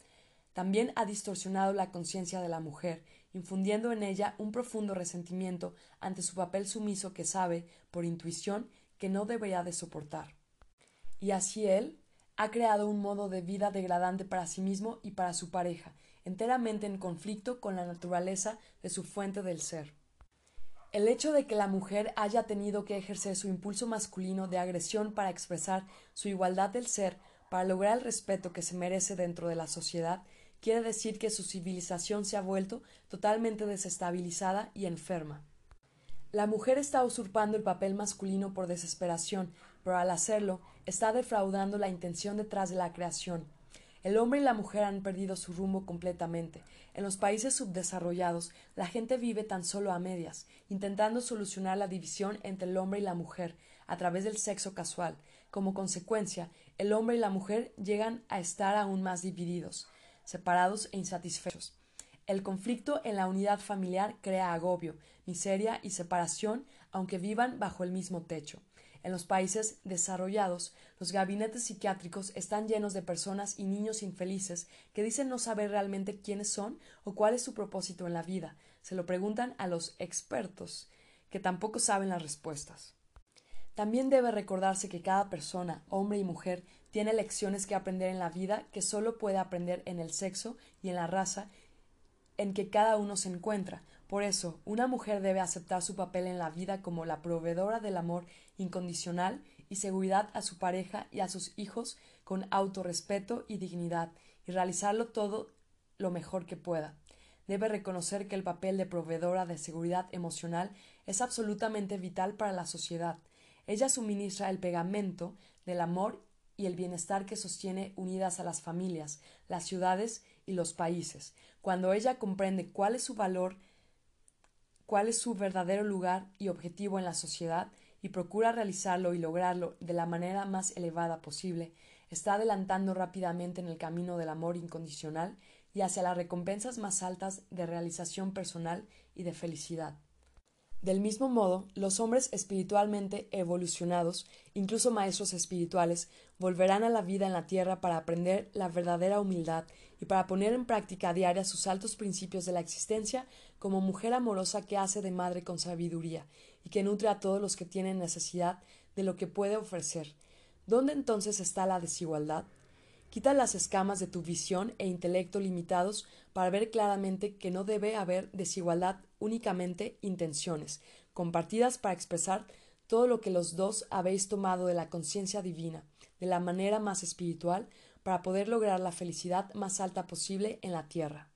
También ha distorsionado la conciencia de la mujer, infundiendo en ella un profundo resentimiento ante su papel sumiso que sabe, por intuición, que no debería de soportar. Y así él ha creado un modo de vida degradante para sí mismo y para su pareja, enteramente en conflicto con la naturaleza de su fuente del ser. El hecho de que la mujer haya tenido que ejercer su impulso masculino de agresión para expresar su igualdad del ser, para lograr el respeto que se merece dentro de la sociedad, quiere decir que su civilización se ha vuelto totalmente desestabilizada y enferma. La mujer está usurpando el papel masculino por desesperación, pero al hacerlo está defraudando la intención detrás de la creación. El hombre y la mujer han perdido su rumbo completamente. En los países subdesarrollados, la gente vive tan solo a medias, intentando solucionar la división entre el hombre y la mujer a través del sexo casual. Como consecuencia, el hombre y la mujer llegan a estar aún más divididos, separados e insatisfechos. El conflicto en la unidad familiar crea agobio, miseria y separación, aunque vivan bajo el mismo techo. En los países desarrollados, los gabinetes psiquiátricos están llenos de personas y niños infelices que dicen no saber realmente quiénes son o cuál es su propósito en la vida. Se lo preguntan a los expertos, que tampoco saben las respuestas. También debe recordarse que cada persona, hombre y mujer, tiene lecciones que aprender en la vida que solo puede aprender en el sexo y en la raza en que cada uno se encuentra. Por eso, una mujer debe aceptar su papel en la vida como la proveedora del amor incondicional y seguridad a su pareja y a sus hijos con autorrespeto y dignidad, y realizarlo todo lo mejor que pueda. Debe reconocer que el papel de proveedora de seguridad emocional es absolutamente vital para la sociedad. Ella suministra el pegamento del amor y el bienestar que sostiene unidas a las familias, las ciudades y los países. Cuando ella comprende cuál es su valor, cuál es su verdadero lugar y objetivo en la sociedad, y procura realizarlo y lograrlo de la manera más elevada posible, está adelantando rápidamente en el camino del amor incondicional y hacia las recompensas más altas de realización personal y de felicidad. Del mismo modo, los hombres espiritualmente evolucionados, incluso maestros espirituales, volverán a la vida en la tierra para aprender la verdadera humildad y para poner en práctica diaria sus altos principios de la existencia como mujer amorosa que hace de madre con sabiduría y que nutre a todos los que tienen necesidad de lo que puede ofrecer. ¿Dónde entonces está la desigualdad? Quita las escamas de tu visión e intelecto limitados para ver claramente que no debe haber desigualdad, únicamente intenciones, compartidas para expresar todo lo que los dos habéis tomado de la conciencia divina, de la manera más espiritual, para poder lograr la felicidad más alta posible en la tierra.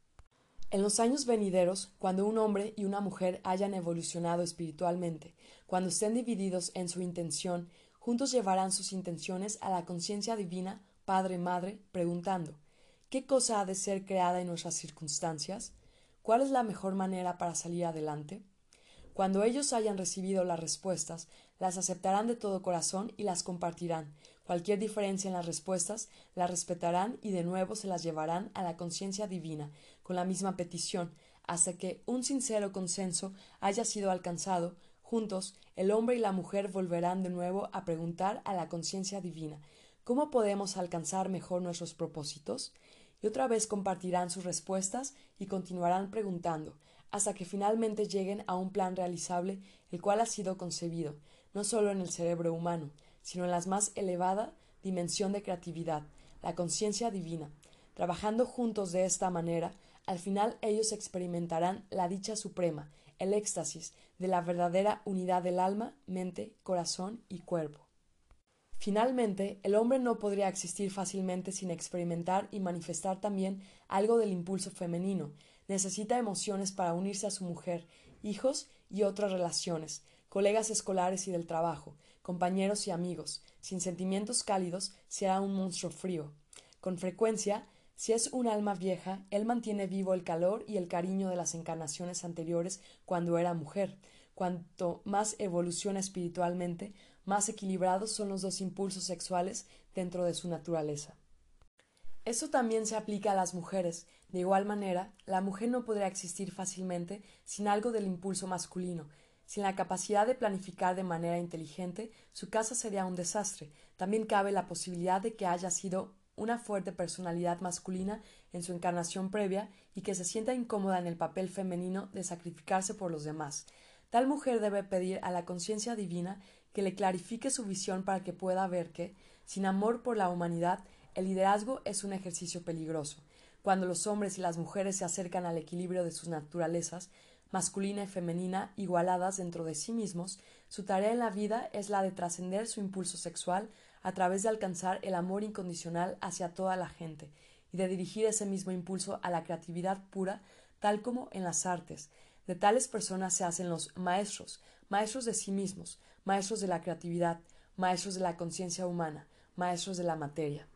En los años venideros, cuando un hombre y una mujer hayan evolucionado espiritualmente, cuando estén divididos en su intención, juntos llevarán sus intenciones a la conciencia divina, Padre Madre, preguntando ¿Qué cosa ha de ser creada en nuestras circunstancias? ¿Cuál es la mejor manera para salir adelante? Cuando ellos hayan recibido las respuestas, las aceptarán de todo corazón y las compartirán. Cualquier diferencia en las respuestas, las respetarán y de nuevo se las llevarán a la conciencia divina, con la misma petición, hasta que un sincero consenso haya sido alcanzado, juntos el hombre y la mujer volverán de nuevo a preguntar a la conciencia divina ¿Cómo podemos alcanzar mejor nuestros propósitos? Y otra vez compartirán sus respuestas y continuarán preguntando, hasta que finalmente lleguen a un plan realizable el cual ha sido concebido, no solo en el cerebro humano, sino en la más elevada dimensión de creatividad, la conciencia divina. Trabajando juntos de esta manera, al final ellos experimentarán la dicha suprema, el éxtasis de la verdadera unidad del alma, mente, corazón y cuerpo. Finalmente, el hombre no podría existir fácilmente sin experimentar y manifestar también algo del impulso femenino. Necesita emociones para unirse a su mujer, hijos y otras relaciones, colegas escolares y del trabajo, compañeros y amigos. Sin sentimientos cálidos será un monstruo frío. Con frecuencia, si es un alma vieja, él mantiene vivo el calor y el cariño de las encarnaciones anteriores cuando era mujer. Cuanto más evoluciona espiritualmente, más equilibrados son los dos impulsos sexuales dentro de su naturaleza. Eso también se aplica a las mujeres. De igual manera, la mujer no podrá existir fácilmente sin algo del impulso masculino. Sin la capacidad de planificar de manera inteligente, su casa sería un desastre. También cabe la posibilidad de que haya sido una fuerte personalidad masculina en su encarnación previa y que se sienta incómoda en el papel femenino de sacrificarse por los demás. Tal mujer debe pedir a la conciencia divina que le clarifique su visión para que pueda ver que, sin amor por la humanidad, el liderazgo es un ejercicio peligroso. Cuando los hombres y las mujeres se acercan al equilibrio de sus naturalezas, masculina y femenina, igualadas dentro de sí mismos, su tarea en la vida es la de trascender su impulso sexual a través de alcanzar el amor incondicional hacia toda la gente y de dirigir ese mismo impulso a la creatividad pura, tal como en las artes. De tales personas se hacen los maestros, maestros de sí mismos, maestros de la creatividad, maestros de la conciencia humana, maestros de la materia.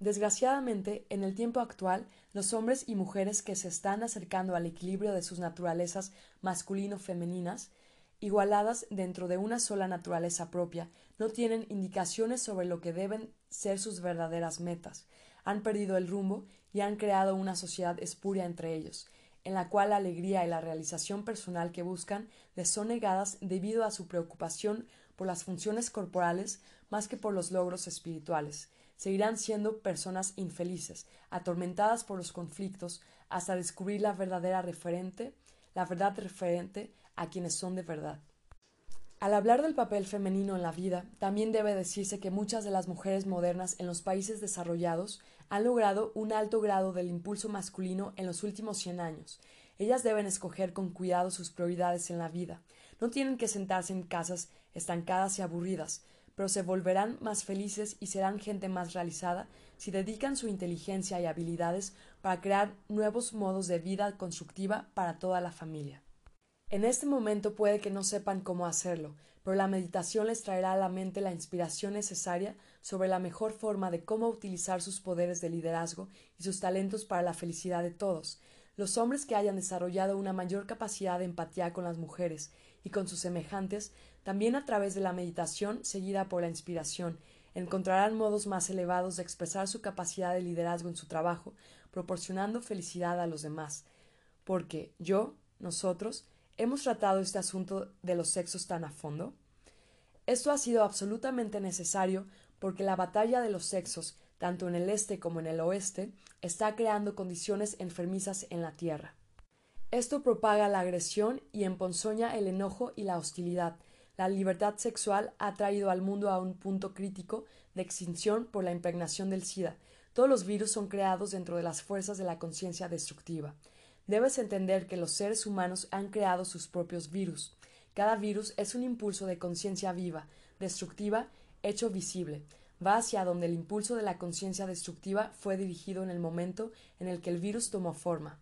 Desgraciadamente, en el tiempo actual, los hombres y mujeres que se están acercando al equilibrio de sus naturalezas masculino-femeninas, igualadas dentro de una sola naturaleza propia, no tienen indicaciones sobre lo que deben ser sus verdaderas metas, han perdido el rumbo y han creado una sociedad espuria entre ellos, en la cual la alegría y la realización personal que buscan les son negadas debido a su preocupación por las funciones corporales más que por los logros espirituales. Seguirán siendo personas infelices, atormentadas por los conflictos, hasta descubrir la verdadera referente, la verdad referente a quienes son de verdad. Al hablar del papel femenino en la vida, también debe decirse que muchas de las mujeres modernas en los países desarrollados han logrado un alto grado del impulso masculino en los últimos cien años. Ellas deben escoger con cuidado sus prioridades en la vida. No tienen que sentarse en casas estancadas y aburridas, pero se volverán más felices y serán gente más realizada si dedican su inteligencia y habilidades para crear nuevos modos de vida constructiva para toda la familia. En este momento puede que no sepan cómo hacerlo, pero la meditación les traerá a la mente la inspiración necesaria sobre la mejor forma de cómo utilizar sus poderes de liderazgo y sus talentos para la felicidad de todos. Los hombres que hayan desarrollado una mayor capacidad de empatía con las mujeres y con sus semejantes, también a través de la meditación seguida por la inspiración, encontrarán modos más elevados de expresar su capacidad de liderazgo en su trabajo, proporcionando felicidad a los demás. Porque yo, nosotros, ¿Hemos tratado este asunto de los sexos tan a fondo? Esto ha sido absolutamente necesario porque la batalla de los sexos, tanto en el este como en el oeste, está creando condiciones enfermizas en la Tierra. Esto propaga la agresión y emponzoña el enojo y la hostilidad. La libertad sexual ha traído al mundo a un punto crítico de extinción por la impregnación del SIDA. Todos los virus son creados dentro de las fuerzas de la conciencia destructiva. Debes entender que los seres humanos han creado sus propios virus. Cada virus es un impulso de conciencia viva, destructiva, hecho visible. Va hacia donde el impulso de la conciencia destructiva fue dirigido en el momento en el que el virus tomó forma.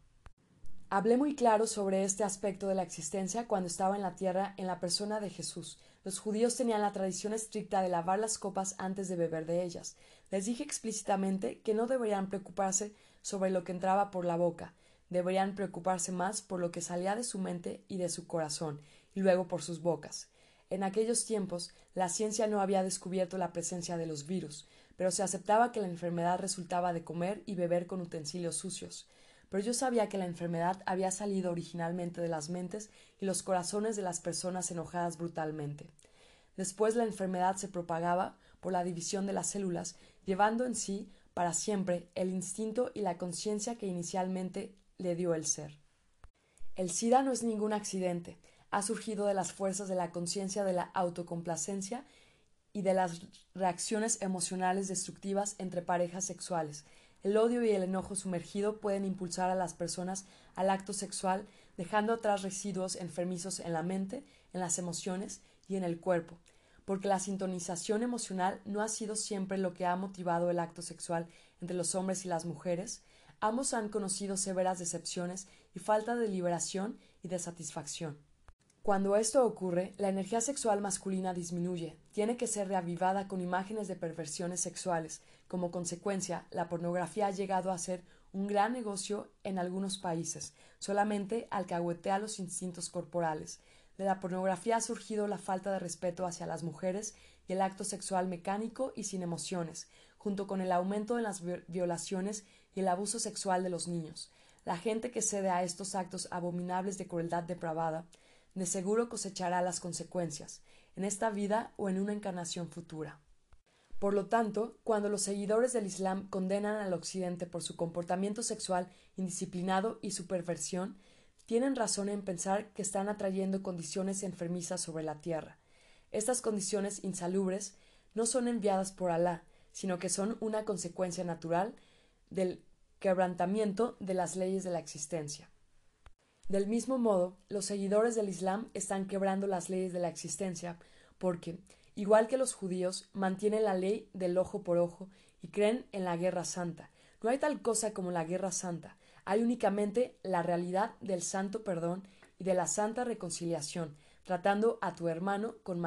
Hablé muy claro sobre este aspecto de la existencia cuando estaba en la tierra en la persona de Jesús. Los judíos tenían la tradición estricta de lavar las copas antes de beber de ellas. Les dije explícitamente que no deberían preocuparse sobre lo que entraba por la boca, deberían preocuparse más por lo que salía de su mente y de su corazón, y luego por sus bocas. En aquellos tiempos la ciencia no había descubierto la presencia de los virus, pero se aceptaba que la enfermedad resultaba de comer y beber con utensilios sucios. Pero yo sabía que la enfermedad había salido originalmente de las mentes y los corazones de las personas enojadas brutalmente. Después la enfermedad se propagaba por la división de las células, llevando en sí para siempre el instinto y la conciencia que inicialmente le dio el ser. El SIDA no es ningún accidente, ha surgido de las fuerzas de la conciencia de la autocomplacencia y de las reacciones emocionales destructivas entre parejas sexuales. El odio y el enojo sumergido pueden impulsar a las personas al acto sexual, dejando atrás residuos enfermizos en la mente, en las emociones y en el cuerpo, porque la sintonización emocional no ha sido siempre lo que ha motivado el acto sexual entre los hombres y las mujeres, Ambos han conocido severas decepciones y falta de liberación y de satisfacción. Cuando esto ocurre, la energía sexual masculina disminuye, tiene que ser reavivada con imágenes de perversiones sexuales. Como consecuencia, la pornografía ha llegado a ser un gran negocio en algunos países, solamente alcahuetea los instintos corporales. De la pornografía ha surgido la falta de respeto hacia las mujeres y el acto sexual mecánico y sin emociones, junto con el aumento de las violaciones y el abuso sexual de los niños. La gente que cede a estos actos abominables de crueldad depravada, de seguro cosechará las consecuencias, en esta vida o en una encarnación futura. Por lo tanto, cuando los seguidores del Islam condenan al Occidente por su comportamiento sexual indisciplinado y su perversión, tienen razón en pensar que están atrayendo condiciones enfermizas sobre la tierra. Estas condiciones insalubres no son enviadas por Alá, sino que son una consecuencia natural del quebrantamiento de las leyes de la existencia. Del mismo modo, los seguidores del Islam están quebrando las leyes de la existencia porque, igual que los judíos, mantienen la ley del ojo por ojo y creen en la guerra santa. No hay tal cosa como la guerra santa, hay únicamente la realidad del santo perdón y de la santa reconciliación, tratando a tu hermano con,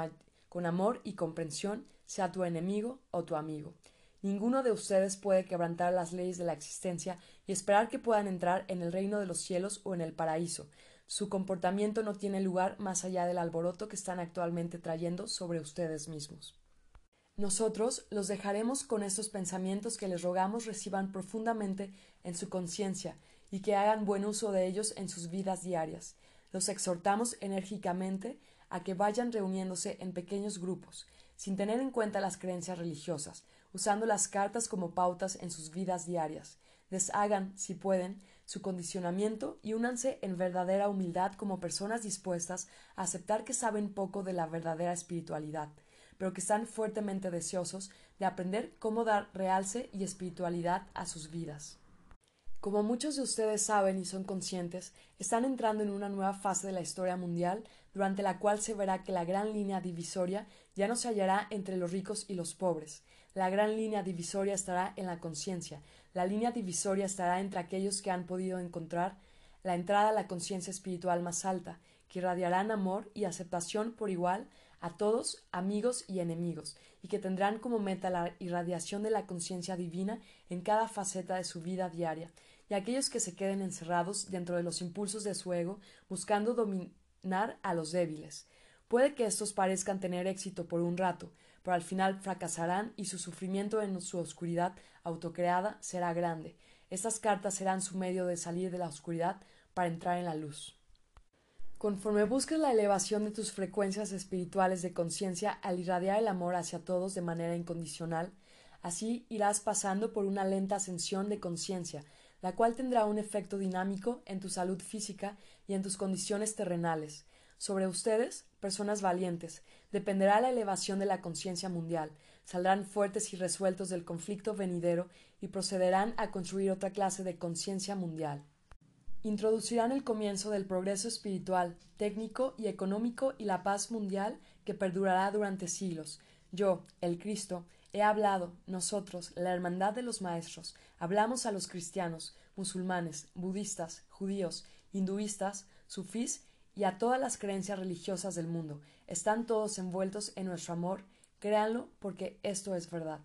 con amor y comprensión, sea tu enemigo o tu amigo. Ninguno de ustedes puede quebrantar las leyes de la existencia y esperar que puedan entrar en el reino de los cielos o en el paraíso. Su comportamiento no tiene lugar más allá del alboroto que están actualmente trayendo sobre ustedes mismos. Nosotros los dejaremos con estos pensamientos que les rogamos reciban profundamente en su conciencia y que hagan buen uso de ellos en sus vidas diarias. Los exhortamos enérgicamente a que vayan reuniéndose en pequeños grupos, sin tener en cuenta las creencias religiosas, usando las cartas como pautas en sus vidas diarias. Deshagan, si pueden, su condicionamiento y únanse en verdadera humildad como personas dispuestas a aceptar que saben poco de la verdadera espiritualidad, pero que están fuertemente deseosos de aprender cómo dar realce y espiritualidad a sus vidas. Como muchos de ustedes saben y son conscientes, están entrando en una nueva fase de la historia mundial durante la cual se verá que la gran línea divisoria ya no se hallará entre los ricos y los pobres. La gran línea divisoria estará en la conciencia. La línea divisoria estará entre aquellos que han podido encontrar la entrada a la conciencia espiritual más alta, que irradiarán amor y aceptación por igual a todos, amigos y enemigos, y que tendrán como meta la irradiación de la conciencia divina en cada faceta de su vida diaria, y aquellos que se queden encerrados dentro de los impulsos de su ego, buscando dominar a los débiles. Puede que estos parezcan tener éxito por un rato, pero al final fracasarán y su sufrimiento en su oscuridad autocreada será grande. Estas cartas serán su medio de salir de la oscuridad para entrar en la luz. Conforme busques la elevación de tus frecuencias espirituales de conciencia al irradiar el amor hacia todos de manera incondicional, así irás pasando por una lenta ascensión de conciencia, la cual tendrá un efecto dinámico en tu salud física y en tus condiciones terrenales. Sobre ustedes, personas valientes, dependerá la elevación de la conciencia mundial, saldrán fuertes y resueltos del conflicto venidero y procederán a construir otra clase de conciencia mundial. Introducirán el comienzo del progreso espiritual, técnico y económico y la paz mundial que perdurará durante siglos. Yo, el Cristo, he hablado, nosotros, la hermandad de los maestros, hablamos a los cristianos, musulmanes, budistas, judíos, hinduistas, sufís y a todas las creencias religiosas del mundo. Están todos envueltos en nuestro amor, créanlo porque esto es verdad.